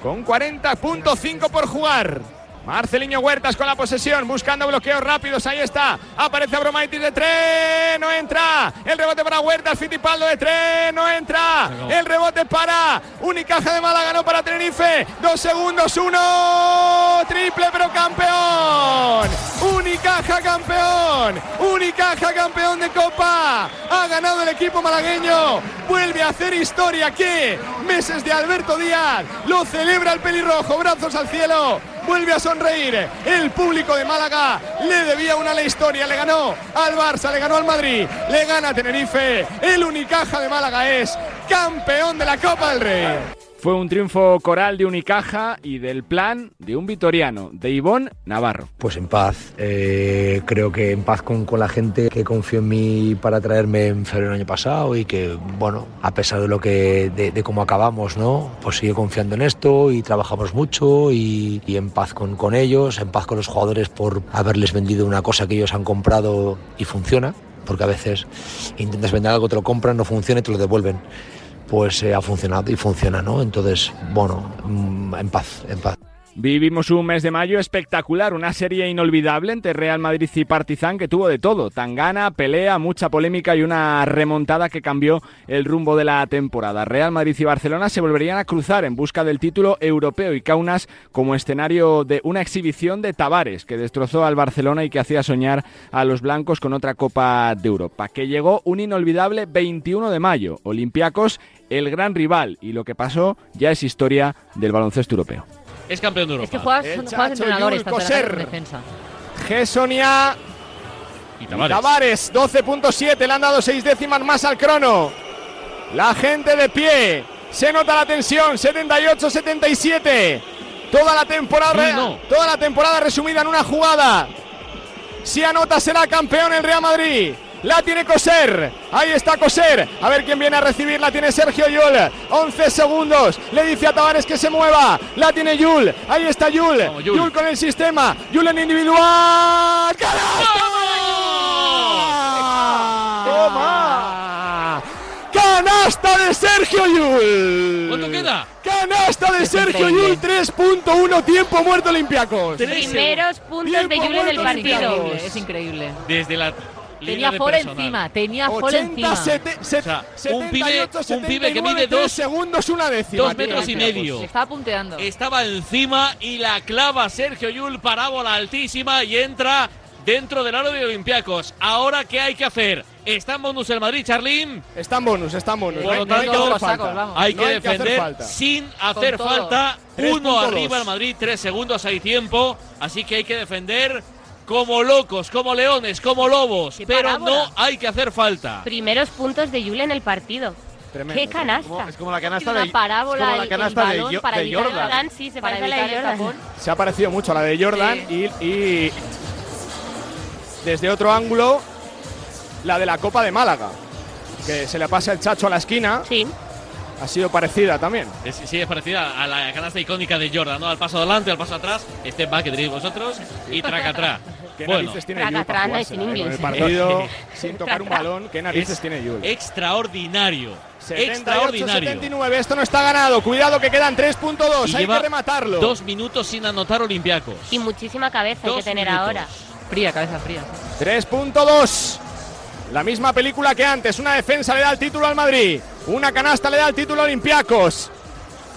Con 40.5 por jugar. Marceliño Huertas con la posesión, buscando bloqueos rápidos. Ahí está. Aparece Abromaitis de tres. No entra. El rebote para Huertas. Fitipaldo de tres. No entra. El rebote para Unicaja de Málaga. No para Tenerife. Dos segundos. Uno. Triple, pero campeón. Unicaja campeón. Unicaja campeón de Copa. Ha ganado el equipo malagueño. Vuelve a hacer historia aquí. Meses de Alberto Díaz. Lo celebra el pelirrojo. Brazos al cielo vuelve a sonreír. El público de Málaga le debía una a la historia, le ganó al Barça, le ganó al Madrid, le gana a Tenerife. El Unicaja de Málaga es campeón de la Copa del Rey. Fue un triunfo coral de Unicaja y del plan de un vitoriano, de Ivón Navarro. Pues en paz, eh, creo que en paz con, con, la gente que confió en mí para traerme en febrero del año pasado y que, bueno, a pesar de lo que, de, cómo acabamos, ¿no? Pues sigue confiando en esto y trabajamos mucho y, y en paz con, con ellos, en paz con los jugadores por haberles vendido una cosa que ellos han comprado y funciona porque a veces intentas vender algo, te lo compran, no funciona y te lo devuelven pues eh, ha funcionado y funciona, ¿no? Entonces, bueno, mm, en paz, en paz. Vivimos un mes de mayo espectacular, una serie inolvidable entre Real Madrid y Partizan que tuvo de todo, tangana, pelea, mucha polémica y una remontada que cambió el rumbo de la temporada. Real Madrid y Barcelona se volverían a cruzar en busca del título europeo y Kaunas como escenario de una exhibición de Tavares que destrozó al Barcelona y que hacía soñar a los blancos con otra Copa de Europa, que llegó un inolvidable 21 de mayo, Olympiacos el gran rival y lo que pasó ya es historia del baloncesto europeo. Es campeón de Europa. Es que juegas, juegas entrenadores, en defensa. Gesonia y Tavares. 12.7, le han dado seis décimas más al crono. La gente de pie. Se nota la tensión, 78-77. Toda la temporada, toda la temporada resumida en una jugada. Si anota será campeón el Real Madrid. La tiene Coser. Ahí está Coser. A ver quién viene a recibir. La tiene Sergio Yul. 11 segundos. Le dice a Tavares que se mueva. La tiene Yul. Ahí está Yul. Yul. con el sistema. Yul en individual. ¡Toma! ¡Canasta de Sergio Yul! ¿Cuánto queda? Canasta de Sergio Yul, 3.1 tiempo muerto Olympiacos. Primeros puntos de Yul en el partido. Es increíble. Desde la Tenía Fol encima, tenía Fol encima. un, pibe, un pibe que mide dos segundos una décima. Dos metros y medio. estaba punteando. Estaba encima y la clava Sergio Yul, parábola altísima y entra dentro del aro de Olympiacos. Ahora, ¿qué hay que hacer? ¿Está en bonus el Madrid, Charlín? Está en bonus, está en bonus. Por lo tanto, hay que defender sin hacer falta. Uno arriba el Madrid, tres segundos, hay tiempo. Así que hay que defender como locos, como leones, como lobos. Pero no hay que hacer falta. Primeros puntos de Yule en el partido. ¡Qué canasta! Es como, la canasta de parábola, la canasta de, Jordan. Sí, se parece a la de Jordan. Se ha parecido mucho a la de Jordan y desde otro ángulo la de la Copa de Málaga, que se le pasa el chacho a la esquina. Sí. Ha sido parecida también. sí, es parecida a la canasta icónica de Jordan, ¿no? Al paso adelante, al paso atrás, este va que tenéis vosotros y traca atrás. ¿Qué bueno, narices tiene Yul para el partido sin tocar un balón, ¿qué narices tiene Yul? Extraordinario. extraordinario. 79, esto no está ganado. Cuidado que quedan 3.2, hay que rematarlo. Dos minutos sin anotar Olympiacos. Y muchísima cabeza hay que tener ahora. Fría, cabeza fría. 3.2. La misma película que antes. Una defensa le da el título al Madrid. Una canasta le da el título a Olympiacos.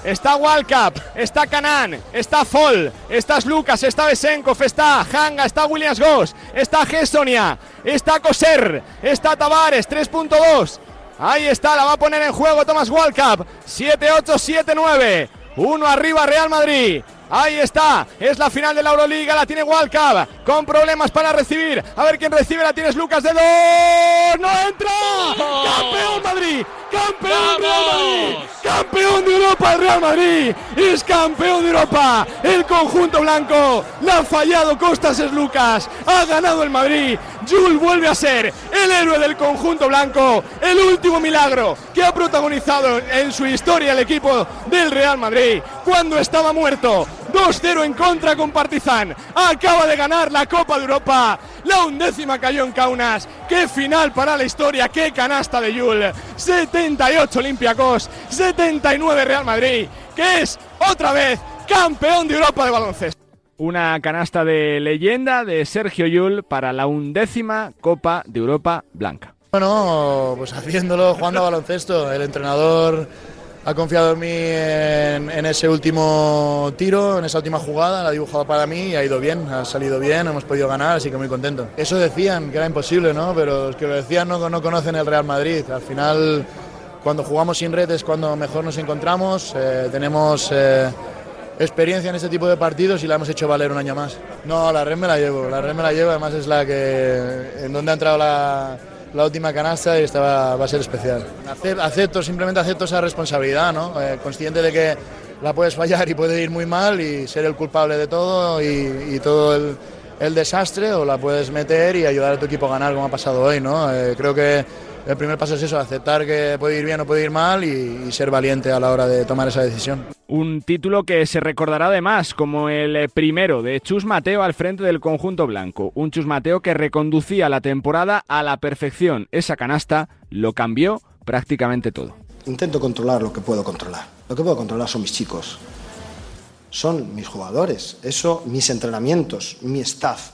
Está Walcap, está Canan, está Fall, está Lucas, está Besenkov, está Hanga, está Williams Goss, está Gessonia, está Coser, está Tavares, 3.2. Ahí está, la va a poner en juego Thomas Walcap. 7-8, 7-9. Uno arriba Real Madrid. Ahí está, es la final de la Euroliga, la tiene Walcab, con problemas para recibir. A ver quién recibe, la tienes Lucas de dos. ¡No entra! ¡Campeón Madrid! ¡Campeón Real Madrid! ¡Campeón de Europa el Real Madrid! ¡Es campeón de Europa! El conjunto blanco. La ha fallado Costas es Lucas. Ha ganado el Madrid. Jules vuelve a ser el héroe del conjunto blanco. El último milagro que ha protagonizado en su historia el equipo del Real Madrid. Cuando estaba muerto, 2-0 en contra con Partizan. Acaba de ganar la Copa de Europa. La undécima cayó en Kaunas. Qué final para la historia. Qué canasta de Yul. 78 Olympiacos. 79 Real Madrid. Que es otra vez campeón de Europa de baloncesto. Una canasta de leyenda de Sergio Yul para la undécima Copa de Europa blanca. Bueno, pues haciéndolo, jugando a baloncesto. El entrenador ha confiado en mí en, ese último tiro, en esa última jugada, la ha dibujado para mí y ha ido bien, ha salido bien, hemos podido ganar, así que muy contento. Eso decían que era imposible, ¿no? Pero los que lo decían no, no conocen el Real Madrid. Al final, cuando jugamos sin red es cuando mejor nos encontramos, eh, tenemos... Eh, experiencia en este tipo de partidos y la hemos hecho valer un año más. No, la red me la llevo, la red me la llevo, además es la que en donde ha entrado la, la última canasta y esta va, a ser especial. Acepto, simplemente acepto esa responsabilidad, ¿no? Eh, consciente de que la puedes fallar y puede ir muy mal y ser el culpable de todo y, todo el, desastre o la puedes meter y ayudar a tu equipo a ganar como ha pasado hoy, ¿no? Eh, creo que el primer paso es eso, aceptar que puede ir bien o puede ir mal y, ser valiente a la hora de tomar esa decisión. Un título que se recordará además como el primero de Chus Mateo al frente del conjunto blanco. Un Chus Mateo que reconducía la temporada a la perfección. Esa canasta lo cambió prácticamente todo. Intento controlar lo que puedo controlar. Lo que puedo controlar son mis chicos, son mis jugadores, eso, mis entrenamientos, mi staff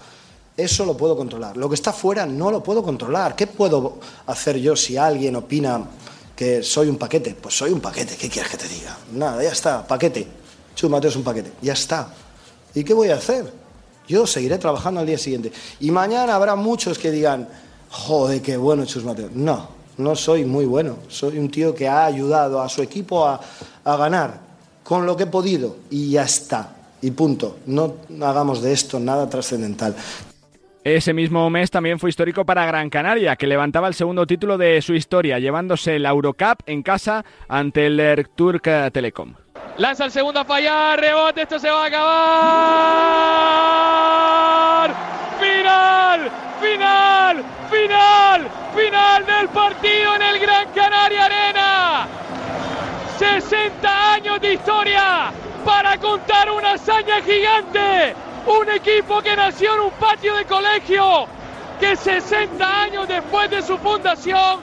eso lo puedo controlar. Lo que está fuera no lo puedo controlar. ¿Qué puedo hacer yo si alguien opina que soy un paquete? Pues soy un paquete. ¿Qué quieres que te diga? Nada, ya está. Paquete. Chus Mateo es un paquete. Ya está. ¿Y qué voy a hacer? Yo seguiré trabajando al día siguiente. Y mañana habrá muchos que digan, joder, qué bueno Chus Mateo. No, no soy muy bueno. Soy un tío que ha ayudado a su equipo a, a ganar con lo que he podido. Y ya está. Y punto. No hagamos de esto nada trascendental. Ese mismo mes también fue histórico para Gran Canaria, que levantaba el segundo título de su historia, llevándose la Eurocup en casa ante el Erturk eh, Telecom. Lanza el segundo a fallar, rebote, esto se va a acabar. Final, final, final, final del partido en el Gran Canaria Arena. 60 años de historia para contar una hazaña gigante un equipo que nació en un patio de colegio, que 60 años después de su fundación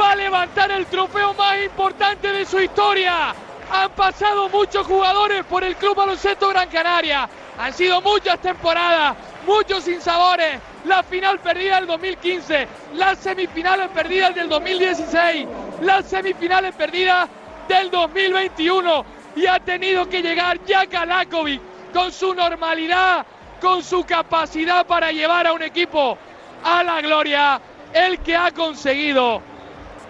va a levantar el trofeo más importante de su historia. Han pasado muchos jugadores por el Club Baloncesto Gran Canaria. Han sido muchas temporadas, muchos sinsabores. La final perdida del 2015, las semifinales perdidas del 2016, las semifinales perdidas del 2021. Y ha tenido que llegar Jack Alakovic con su normalidad, con su capacidad para llevar a un equipo a la gloria. El que ha conseguido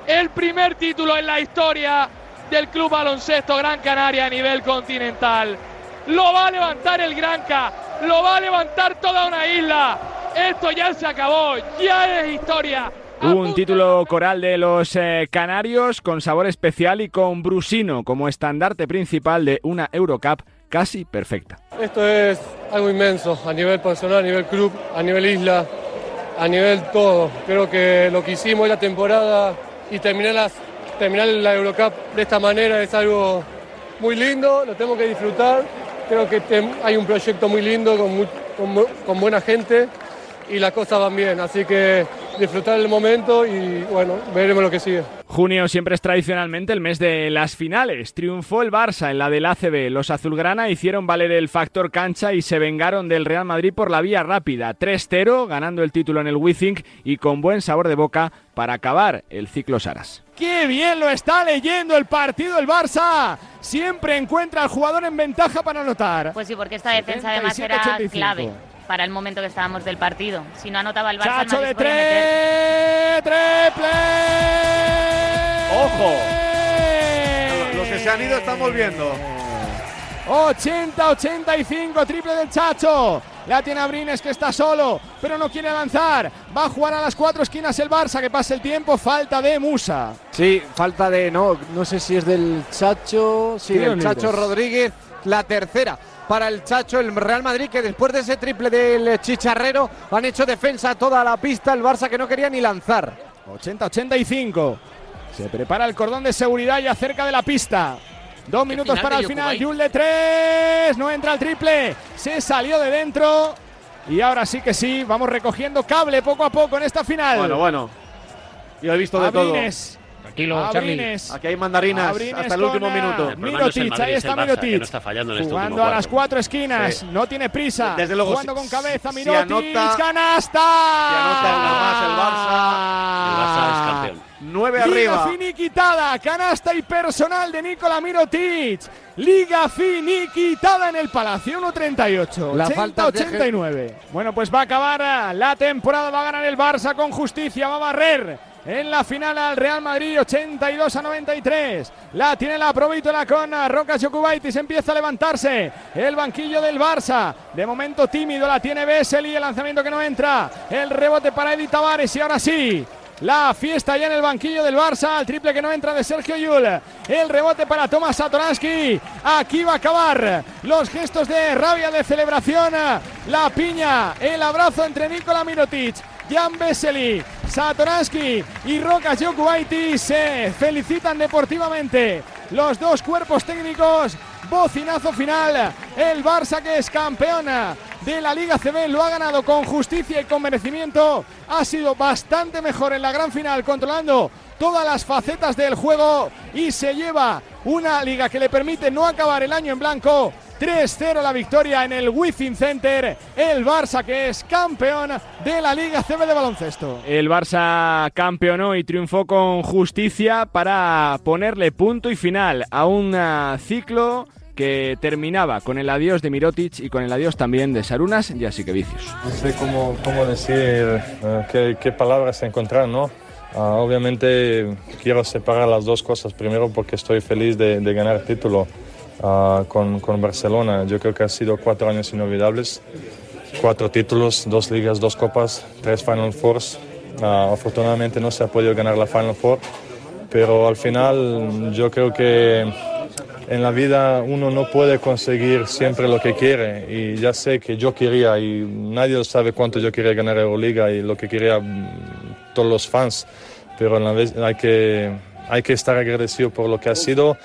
el primer título en la historia del Club Baloncesto Gran Canaria a nivel continental. Lo va a levantar el Granca, lo va a levantar toda una isla. Esto ya se acabó, ya es historia. Un título coral de los eh, canarios con sabor especial y con Brusino como estandarte principal de una Eurocup casi perfecta. Esto es algo inmenso a nivel personal, a nivel club, a nivel isla, a nivel todo. Creo que lo que hicimos la temporada y terminar, la Eurocup de esta manera es algo muy lindo, lo tengo que disfrutar. Creo que hay un proyecto muy lindo con buena gente y las cosas van bien. Así que disfrutar el momento y bueno, veremos lo que sigue. Junio siempre es tradicionalmente el mes de las finales. Triunfó el Barça en la del ACB. Los azulgrana hicieron valer el factor cancha y se vengaron del Real Madrid por la vía rápida. 3-0, ganando el título en el Withink y con buen sabor de boca para acabar el ciclo Saras. ¡Qué bien lo está leyendo el partido el Barça! Siempre encuentra al jugador en ventaja para anotar. Pues sí, porque esta defensa además era clave para el momento que estábamos del partido. Si no anotaba el Barça, Chacho de tres, triple. ¡Ojo! Los que se han ido están volviendo. 80-85, triple del Chacho. La tiene Abrines que está solo, pero no quiere avanzar. Va a jugar a las cuatro esquinas el Barça, que pase el tiempo. Falta de Musa. Sí, falta de. No, no sé si es del Chacho. Sí, del Chacho Rodríguez. La tercera para el Chacho, el Real Madrid, que después de ese triple del Chicharrero han hecho defensa toda la pista, el Barça que no quería ni lanzar. 80-85. Se prepara el cordón de seguridad ya cerca de la pista. Dos minutos para el final. Yul de tres. No entra el triple. Se salió de dentro. Y ahora sí que sí. Vamos recogiendo cable poco a poco en esta final. Bueno, bueno. Yo he visto de todo. Aquí hay mandarinas hasta el último minuto. Mirotic, ahí está Mirotic. Este Jugando a las cuatro esquinas, no tiene prisa. Desde luego, Jugando con cabeza, Mirotic, canasta. Si anota una más el Barça, el Barça es campeón. Nueve arriba. Liga finiquitada, canasta y personal de Nikola Mirotic. Liga finiquitada en el Palacio, 1.38. La 80, falta 89. Bueno, pues va a acabar la temporada, va a ganar el Barça con justicia, va a barrer en la final al Real Madrid 82 a 93. La tiene la Provítola con Rocas Jokubaitis. Empieza a levantarse el banquillo del Barça. De momento tímido la tiene Vesely. El lanzamiento que no entra. El rebote para Edith Tavares. Y ahora sí. La fiesta ya en el banquillo del Barça. El triple que no entra de Sergio Yul. El rebote para Tomás Satoransky. Aquí va a acabar los gestos de rabia, de celebración. La piña. El abrazo entre Nikola Mirotic Jan Vesely, Satoransky y Roca Jokuaiti se felicitan deportivamente. Los dos cuerpos técnicos, bocinazo final. El Barça que es campeona de la Liga CB lo ha ganado con justicia y con merecimiento. Ha sido bastante mejor en la gran final, controlando todas las facetas del juego y se lleva una liga que le permite no acabar el año en blanco 3-0 la victoria en el Wizzing Center. El Barça que es campeón de la Liga CB de baloncesto. El Barça campeonó y triunfó con justicia para ponerle punto y final a un ciclo que terminaba con el adiós de Mirotic y con el adiós también de Sarunas y así que vicios. No sé cómo, cómo decir, eh, qué, palabras encontrar, ¿no? Ah, obviamente quiero separar las dos cosas. Primero porque estoy feliz de, de ganar título Ah, con, con, Barcelona. Yo creo que ha sido cuatro años inolvidables, cuatro títulos, dos ligas, dos copas, tres Final Fours. Uh, afortunadamente no se ha podido ganar la Final Four, pero al final yo creo que en la vida uno no puede conseguir siempre lo que quiere y ya sé que yo quería y nadie sabe cuánto yo quería ganar Euroliga y lo que quería los fans, pero hay que, hay que estar agradecido por lo que ha sido.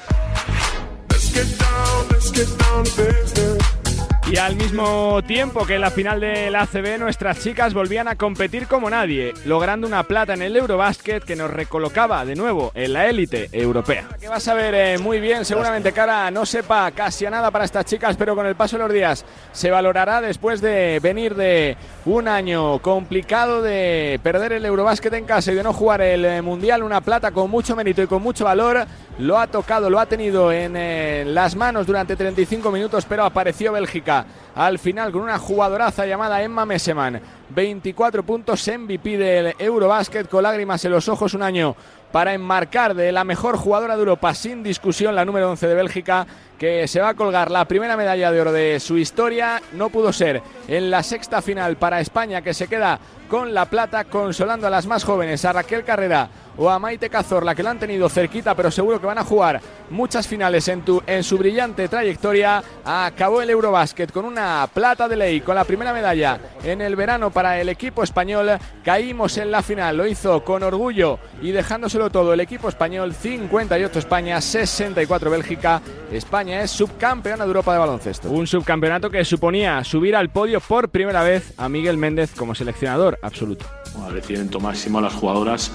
Y al mismo tiempo que en la final de la ACB, nuestras chicas volvían a competir como nadie, logrando una plata en el Eurobasket que nos recolocaba de nuevo en la élite europea. Que vas a ver eh, muy bien, seguramente cara no sepa casi a nada para estas chicas, pero con el paso de los días se valorará después de venir de un año complicado de perder el Eurobasket en casa y de no jugar el eh, Mundial, una plata con mucho mérito y con mucho valor. Lo ha tocado, lo ha tenido en eh, las manos durante 35 minutos, pero apareció Bélgica al final con una jugadoraza llamada Emma Meseman. 24 puntos MVP del Eurobasket con lágrimas en los ojos un año para enmarcar de la mejor jugadora de Europa sin discusión la número 11 de Bélgica que se va a colgar la primera medalla de oro de su historia. No pudo ser en la sexta final para España que se queda con la plata consolando a las más jóvenes, a Raquel Carrera o a Maite Cazorla, que la han tenido cerquita, pero seguro que van a jugar muchas finales en, tu, en su brillante trayectoria. Acabó el Eurobásquet con una plata de ley, con la primera medalla en el verano para el equipo español. Caímos en la final, lo hizo con orgullo y dejándoselo todo el equipo español. 58 España, 64 Bélgica. España es subcampeona de Europa de baloncesto. Un subcampeonato que suponía subir al podio por primera vez a Miguel Méndez como seleccionador absoluto. Agradecimiento máximo a las jugadoras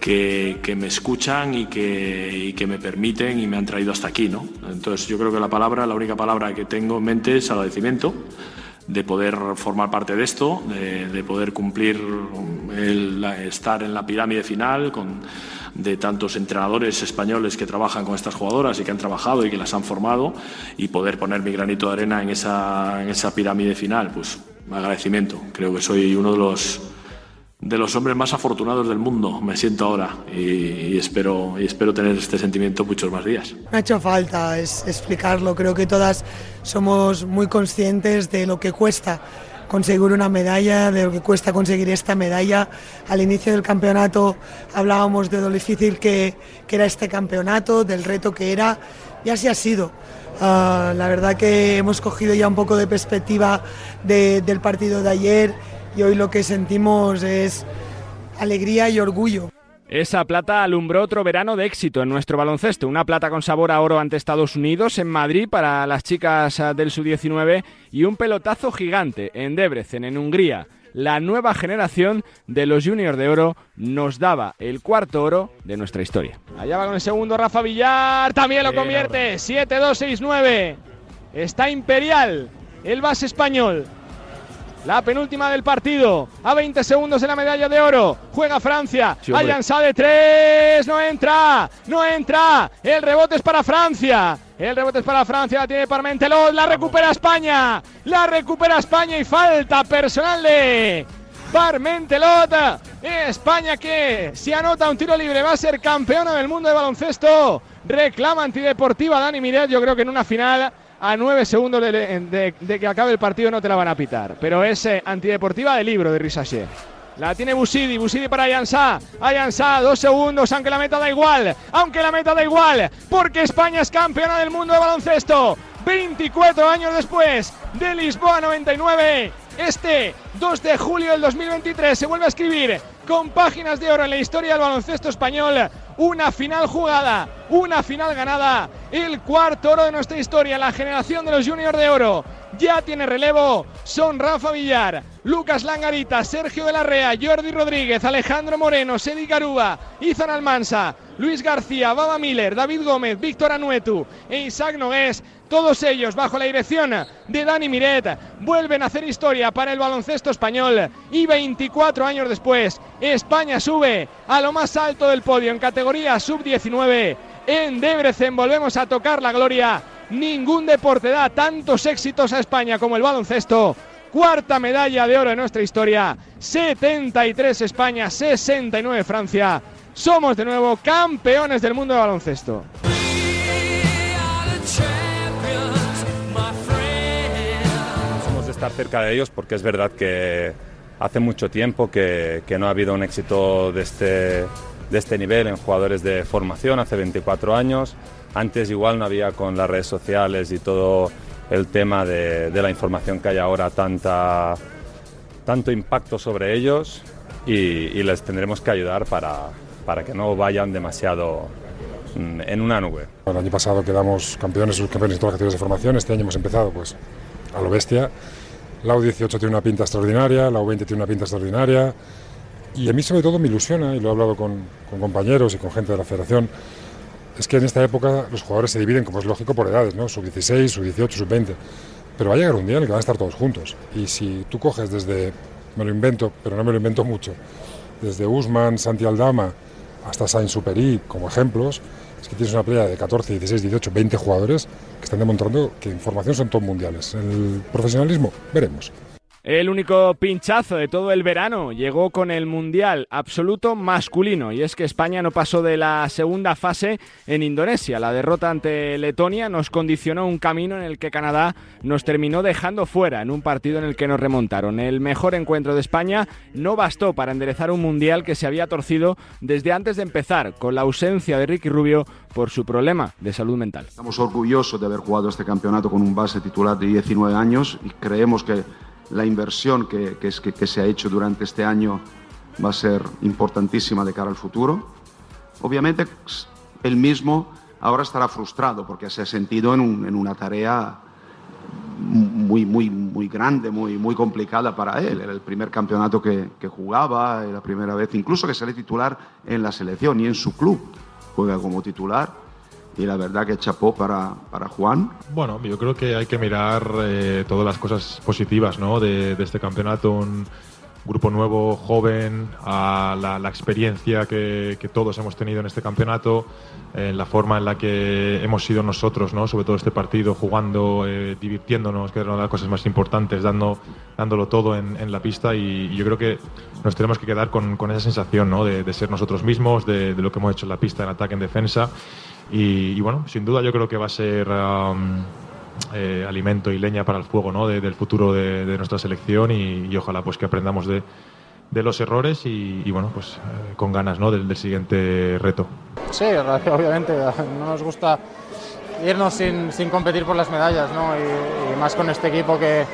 que, me escuchan y que, que, me permiten y me han traído hasta aquí. ¿no? Entonces yo creo que la palabra, la única palabra que tengo en mente es agradecimiento de poder formar parte de esto, de, poder cumplir el, estar en la pirámide final con, de tantos entrenadores españoles que trabajan con estas jugadoras y que han trabajado y que las han formado y poder poner mi granito de arena en esa, en esa pirámide final, pues agradecimiento. Creo que soy uno de los de los hombres más afortunados del mundo, me siento ahora y, espero, y espero tener este sentimiento muchos más días. Me ha hecho falta es, explicarlo, creo que todas somos muy conscientes de lo que cuesta conseguir una medalla, de lo que cuesta conseguir esta medalla. Al inicio del campeonato hablábamos de lo difícil que, que era este campeonato, del reto que era, y así ha sido. Ah, la verdad que hemos cogido ya un poco de perspectiva del partido de ayer y hoy lo que sentimos es alegría y orgullo. Esa plata alumbró otro verano de éxito en nuestro baloncesto. Una plata con sabor a oro ante Estados Unidos en Madrid para las chicas ah, del Sub-19 y un pelotazo gigante en Debrecen, en Hungría. La nueva generación de los juniors de oro nos daba el cuarto oro de nuestra historia. Allá va con el segundo Rafa Villar, también lo convierte. 7-2-6-9. Está imperial el base español. La penúltima del partido. A 20 segundos de la medalla de oro. Juega Francia. Sí, de tres. No entra. No entra. El rebote es para Francia. El rebote es para Francia. La tiene Parmentelot. La recupera España. La recupera España y falta personal de Parmentelot. España que si anota un tiro libre va a ser campeona del mundo de baloncesto. Reclama antideportiva Dani Miret. Yo creo que en una final a nueve segundos de, que acabe el partido no te la van a pitar. Pero es eh, antideportiva de libro de Risache. La tiene Busidi, Busidi para Ayansá. Ayansá, dos segundos, aunque la meta da igual. Aunque la meta da igual. Porque España es campeona del mundo de baloncesto. 24 años después de Lisboa 99. Este 2 de julio del 2023 se vuelve a escribir con páginas de oro en la historia del baloncesto español. Una final jugada, una final ganada. El cuarto oro de nuestra historia, la generación de los juniors de oro. Ya tiene relevo. Son Rafa Villar, Lucas Langarita, Sergio de la Rea, Jordi Rodríguez, Alejandro Moreno, Sedi Garuba, Izan Almansa, Luis García, Baba Miller, David Gómez, Víctor Anuetu e Isaac Nogués. Todos ellos bajo la dirección de Dani Miret vuelven a hacer historia para el baloncesto español y 24 años después España sube a lo más alto del podio en categoría sub-19 en Debrecen volvemos a tocar la gloria ningún deporte da tantos éxitos a España como el baloncesto. Cuarta medalla de oro en nuestra historia. 73 España 69 Francia. Somos de nuevo campeones del mundo de baloncesto. Estar cerca de ellos porque es verdad que hace mucho tiempo que, que no ha habido un éxito de este, de este nivel en jugadores de formación, hace 24 años. Antes igual no había con las redes sociales y todo el tema de, de la información que hay ahora tanta, tanto impacto sobre ellos y, y les tendremos que ayudar para, para que no vayan demasiado mm, en una nube. El año pasado quedamos campeones, subcampeones en todas las categorías de formación, este año hemos empezado pues a lo bestia. La U18 tiene una pinta extraordinaria, la U20 tiene una pinta extraordinaria y a mí sobre todo me ilusiona, y lo he hablado con, con compañeros y con gente de la federación, es que en esta época los jugadores se dividen, como es lógico, por edades, ¿no? Sub-16, sub-18, sub-20. Pero va a llegar un día en el que van a estar todos juntos. Y si tú coges desde, me lo invento, pero no me lo invento mucho, desde Usman, Santi Aldama hasta Sainz Superi como ejemplos, es que tienes una playa de 14, 16, 18, 20 jugadores que están demostrando que en formación son todos mundiales. El profesionalismo, veremos. El único pinchazo de todo el verano llegó con el Mundial absoluto masculino y es que España no pasó de la segunda fase en Indonesia. La derrota ante Letonia nos condicionó un camino en el que Canadá nos terminó dejando fuera en un partido en el que nos remontaron. El mejor encuentro de España no bastó para enderezar un Mundial que se había torcido desde antes de empezar con la ausencia de Ricky Rubio por su problema de salud mental. Estamos orgullosos de haber jugado este campeonato con un base titular de 19 años y creemos que la inversión que, que, se ha hecho durante este año va a ser importantísima de cara al futuro. Obviamente, él mismo ahora estará frustrado porque se ha sentido en, una tarea muy, muy, muy grande, muy, muy complicada para él. Era el primer campeonato que, que jugaba, era la primera vez incluso que sale titular en la selección y en su club. Juega como titular y la verdad que chapó para, para Juan. Bueno, yo creo que hay que mirar eh, todas las cosas positivas ¿no? de, este campeonato. Un grupo nuevo, joven, a la, experiencia que, que, todos hemos tenido en este campeonato, en la forma en la que hemos sido nosotros, ¿no? sobre todo este partido, jugando, eh, divirtiéndonos, que era una de las cosas más importantes, dando, dándolo todo en, en la pista. Y, yo creo que nos tenemos que quedar con, con esa sensación ¿no? de, de, ser nosotros mismos, de, de lo que hemos hecho en la pista, en ataque, en defensa. Y, bueno, sin duda yo creo que va a ser eh, alimento y leña para el fuego ¿no? del futuro de, nuestra selección y, ojalá pues que aprendamos de, de los errores y, bueno, pues eh, con ganas ¿no? del, siguiente reto. Sí, obviamente no nos gusta irnos sin, sin competir por las medallas ¿no? y, más con este equipo que,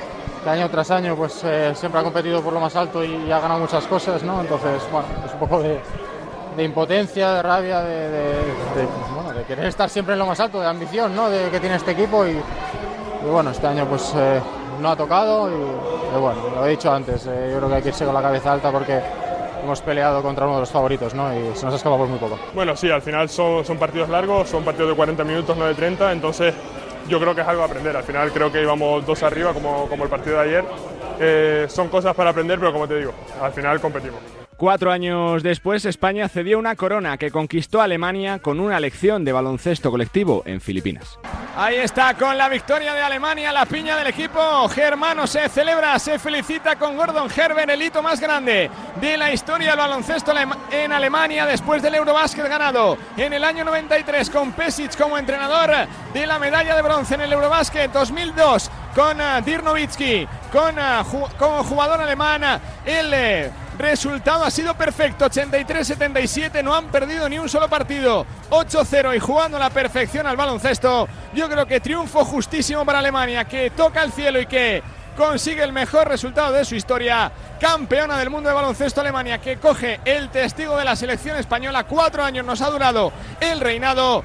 año tras año pues eh, siempre ha competido por lo más alto y, ha ganado muchas cosas, ¿no? entonces bueno, es un poco de impotencia, de rabia, de, querer estar siempre en lo más alto, de ambición ¿no? de, que tiene este equipo y, bueno, este año pues eh, no ha tocado y, bueno, lo he dicho antes, eh, yo creo que hay que irse con la cabeza alta porque hemos peleado contra uno de los favoritos ¿no? y se nos ha escapado muy poco. Bueno, sí, al final son, son partidos largos, son partidos de 40 minutos, no de 30, entonces yo creo que es algo a aprender. Al final creo que íbamos dos arriba como, como el partido de ayer. Eh, son cosas para aprender, pero como te digo, al final competimos. Cuatro años después, España cedió una corona que conquistó Alemania con una lección de baloncesto colectivo en Filipinas. Ahí está, con la victoria de Alemania, la piña del equipo germano se celebra, se felicita con Gordon Herbert, el hito más grande de la historia del baloncesto en Alemania después del Eurobásquet ganado en el año 93 con Pesic como entrenador de la medalla de bronce en el Eurobásquet 2002 con eh, Dirk Nowitzki, con, eh, como jugador alemán, el eh, Resultado ha sido perfecto, 83-77, no han perdido ni un solo partido, 8-0 y jugando a la perfección al baloncesto. Yo creo que triunfo justísimo para Alemania, que toca el cielo y que consigue el mejor resultado de su historia. Campeona del mundo de baloncesto Alemania, que coge el testigo de la selección española. Cuatro años nos ha durado el reinado.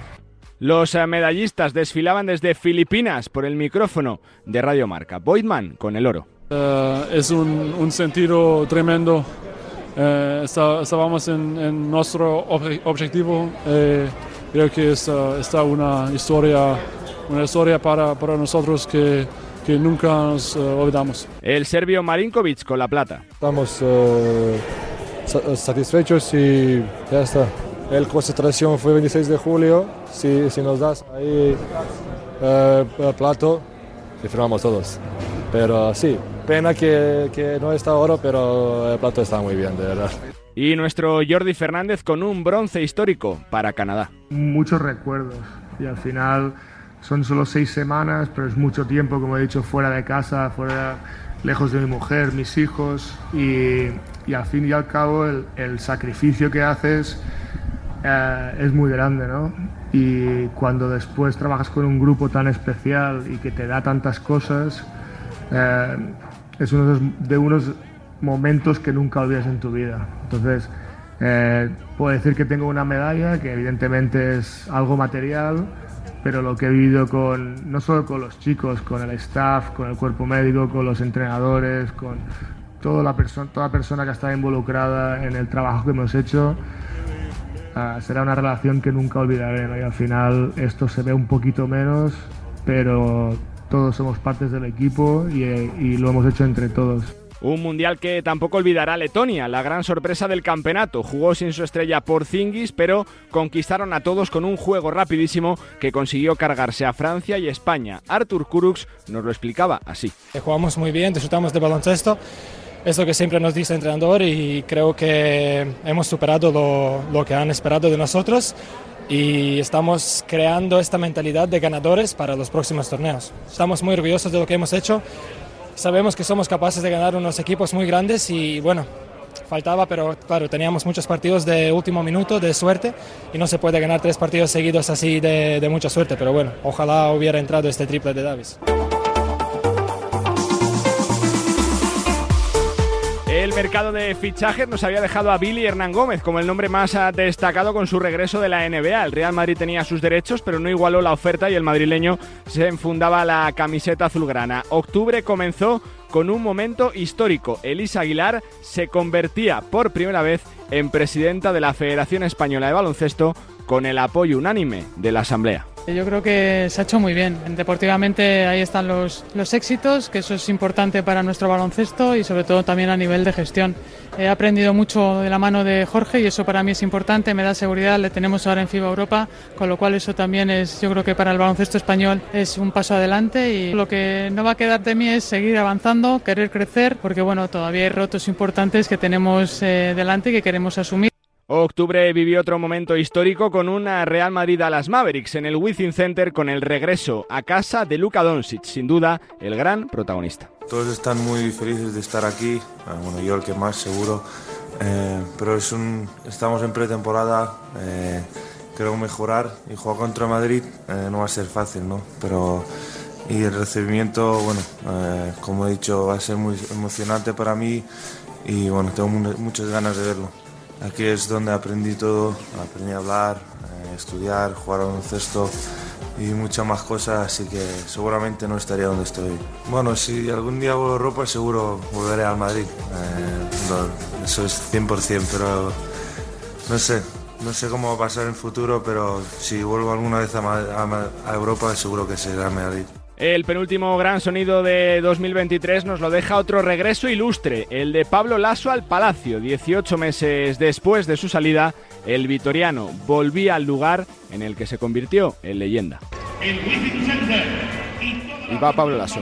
Los eh, medallistas desfilaban desde Filipinas por el micrófono de Radio Marca. Boydman con el oro. Eh, es un, un, sentido tremendo. Eh, estábamos en, nuestro objetivo. Eh, creo que está, está, una historia, una historia para, para nosotros que, que nunca nos olvidamos. El serbio Marinkovic con la plata. Estamos satisfechos y ya está. El concentración fue 26 de julio. Si, si nos das ahí el plato, firmamos todos. Pero sí, pena que, que no está oro, pero el plato está muy bien, de verdad. Y nuestro Jordi Fernández con un bronce histórico para Canadá. Muchos recuerdos y al final son solo seis semanas, pero es mucho tiempo, como he dicho, fuera de casa, fuera, lejos de mi mujer, mis hijos y, y al fin y al cabo el, el sacrificio que haces eh, es muy grande, ¿no? Y cuando después trabajas con un grupo tan especial y que te da tantas cosas, eh, es uno de unos momentos que nunca olvidas en tu vida. Entonces, Eh, puedo decir que tengo una medalla, que evidentemente es algo material, pero lo que he vivido con, no solo con los chicos, con el staff, con el cuerpo médico, con los entrenadores, con toda la persona, toda persona que estado involucrada en el trabajo que hemos hecho, ah, será una relación que nunca olvidaré. Y al final esto se ve un poquito menos, pero todos somos partes del equipo y lo hemos hecho entre todos. Un mundial que tampoco olvidará Letonia, la gran sorpresa del campeonato. Jugó sin su estrella por Zingis, pero conquistaron a todos con un juego rapidísimo que consiguió cargarse a Francia y España. Artur Kurux nos lo explicaba así. Jugamos muy bien, disfrutamos de baloncesto. Es lo que siempre nos dice el entrenador y creo que hemos superado lo, lo que han esperado de nosotros y estamos creando esta mentalidad de ganadores para los próximos torneos. Estamos muy orgullosos de lo que hemos hecho sabemos que somos capaces de ganar unos equipos muy grandes y bueno, faltaba, pero claro, teníamos muchos partidos de último minuto, de suerte, y no se puede ganar tres partidos seguidos así de, de mucha suerte, pero bueno, ojalá hubiera entrado este triple de Davis. Mercado de fichajes nos había dejado a Billy Hernán Gómez como el nombre más ah, destacado con su regreso de la NBA. El Real Madrid tenía sus derechos, pero no igualó la oferta y el madrileño se enfundaba la camiseta azulgrana. Octubre comenzó con un momento histórico. Elisa Aguilar se convertía por primera vez en presidenta de la Federación Española de Baloncesto con el apoyo unánime de la Asamblea. Yo creo que se ha hecho muy bien. Deportivamente ahí están los, los éxitos, que eso es importante para nuestro baloncesto y sobre todo también a nivel de gestión. He aprendido mucho de la mano de Jorge y eso para mí es importante, me da seguridad, le tenemos ahora en FIBA Europa, con lo cual eso también es, yo creo que para el baloncesto español es un paso adelante y lo que no va a quedar de mí es seguir avanzando, querer crecer, porque bueno, todavía hay retos importantes que tenemos eh, delante y que queremos asumir. Octubre vivió otro momento histórico con una Real Madrid a las Mavericks en el Wizzing Center con el regreso a casa de Luka Doncic, sin duda el gran protagonista. Todos están muy felices de estar aquí, ah, bueno, yo el que más seguro, eh, pero es un, estamos en pretemporada, eh, creo mejorar y jugar contra Madrid eh, no va a ser fácil, ¿no? Pero y el recibimiento, bueno, como he dicho, va a ser muy emocionante para mí y bueno, tengo muchas ganas de verlo. Aquí es donde aprendí todo, aprendí a hablar, a estudiar, jugar a un cesto y muchas más cosas, así que seguramente no estaría donde estoy. Bueno, si algún día vuelvo a Europa, seguro volveré al Madrid. Eh, eso es 100%, pero no sé, no sé cómo va a pasar en el futuro, pero si vuelvo alguna vez a, a Europa, seguro que será Madrid. El penúltimo gran sonido de 2023 nos lo deja otro regreso ilustre, el de Pablo Lasso al Palacio. 18 meses después de su salida, el vitoriano volvía al lugar en el que se convirtió en leyenda. Y va Pablo Lasso.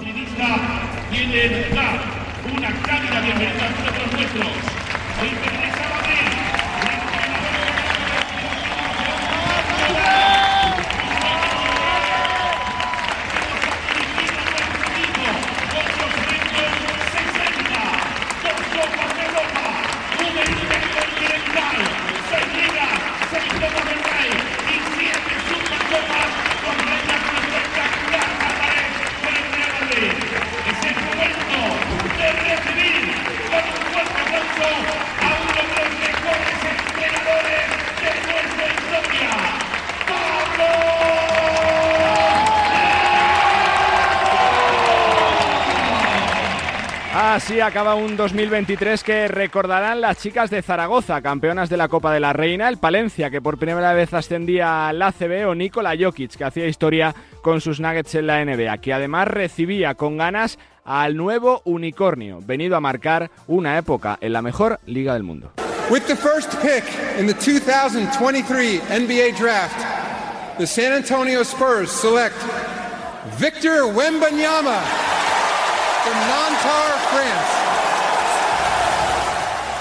Acaba un 2023 que recordarán las chicas de Zaragoza, campeonas de la Copa de la Reina, el Palencia, que por primera vez ascendía al ACB, o Nikola Jokic, que hacía historia con sus Nuggets en la NBA, que además recibía con ganas al nuevo unicornio, venido a marcar una época en la mejor liga del mundo. With the first pick in the 2023 NBA draft, the San Antonio Spurs select Victor Wembanyama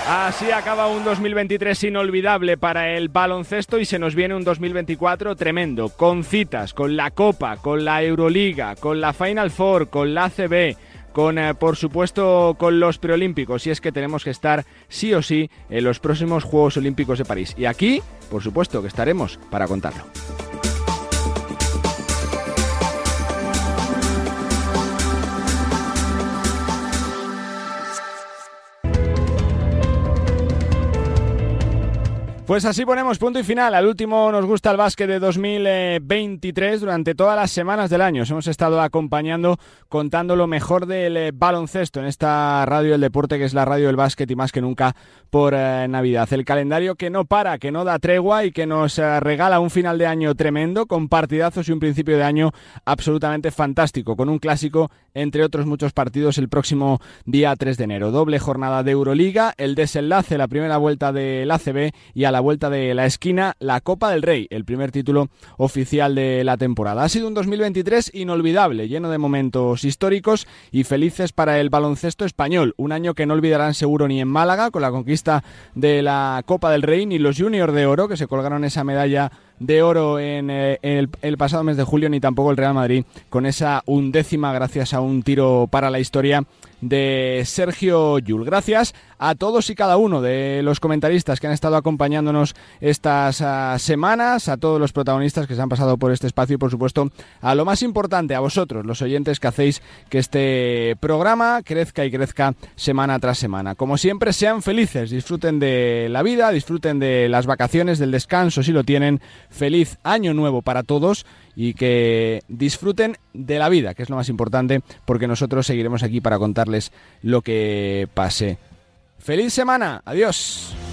Así acaba un 2023 inolvidable para el baloncesto y se nos viene un 2024 tremendo, con citas, con la Copa, con la Euroliga, con la Final Four, con la ACB, con eh, por supuesto con los preolímpicos y es que tenemos que estar sí o sí en los próximos Juegos Olímpicos de París y aquí por supuesto que estaremos para contarlo. Pues así ponemos punto y final. Al último nos gusta el básquet de 2023. Durante todas las semanas del año os hemos estado acompañando, contando lo mejor del eh, baloncesto en esta radio del deporte, que es la radio del básquet y más que nunca por eh, Navidad. El calendario que no para, que no da tregua y que nos eh, regala un final de año tremendo, con partidazos y un principio de año absolutamente fantástico, con un clásico, entre otros muchos partidos, el próximo día 3 de enero. Doble jornada de Euroliga, el desenlace, la primera vuelta del ACB y a la vuelta de la esquina la Copa del Rey, el primer título oficial de la temporada. Ha sido un 2023 inolvidable, lleno de momentos históricos y felices para el baloncesto español. Un año que no olvidarán seguro ni en Málaga con la conquista de la Copa del Rey ni los Juniors de Oro que se colgaron esa medalla de oro en, eh, el, pasado mes de julio, ni tampoco el Real Madrid con esa undécima gracias a un tiro para la historia de Sergio Yul. Gracias a todos y cada uno de los comentaristas que han estado acompañándonos estas ah, semanas, a todos los protagonistas que se han pasado por este espacio y por supuesto a lo más importante, a vosotros, los oyentes que hacéis que este programa crezca y crezca semana tras semana. Como siempre, sean felices, disfruten de la vida, disfruten de las vacaciones, del descanso si lo tienen. Feliz año nuevo para todos y que disfruten de la vida, que es lo más importante, porque nosotros seguiremos aquí para contarles lo que pase. ¡Feliz semana! ¡Adiós!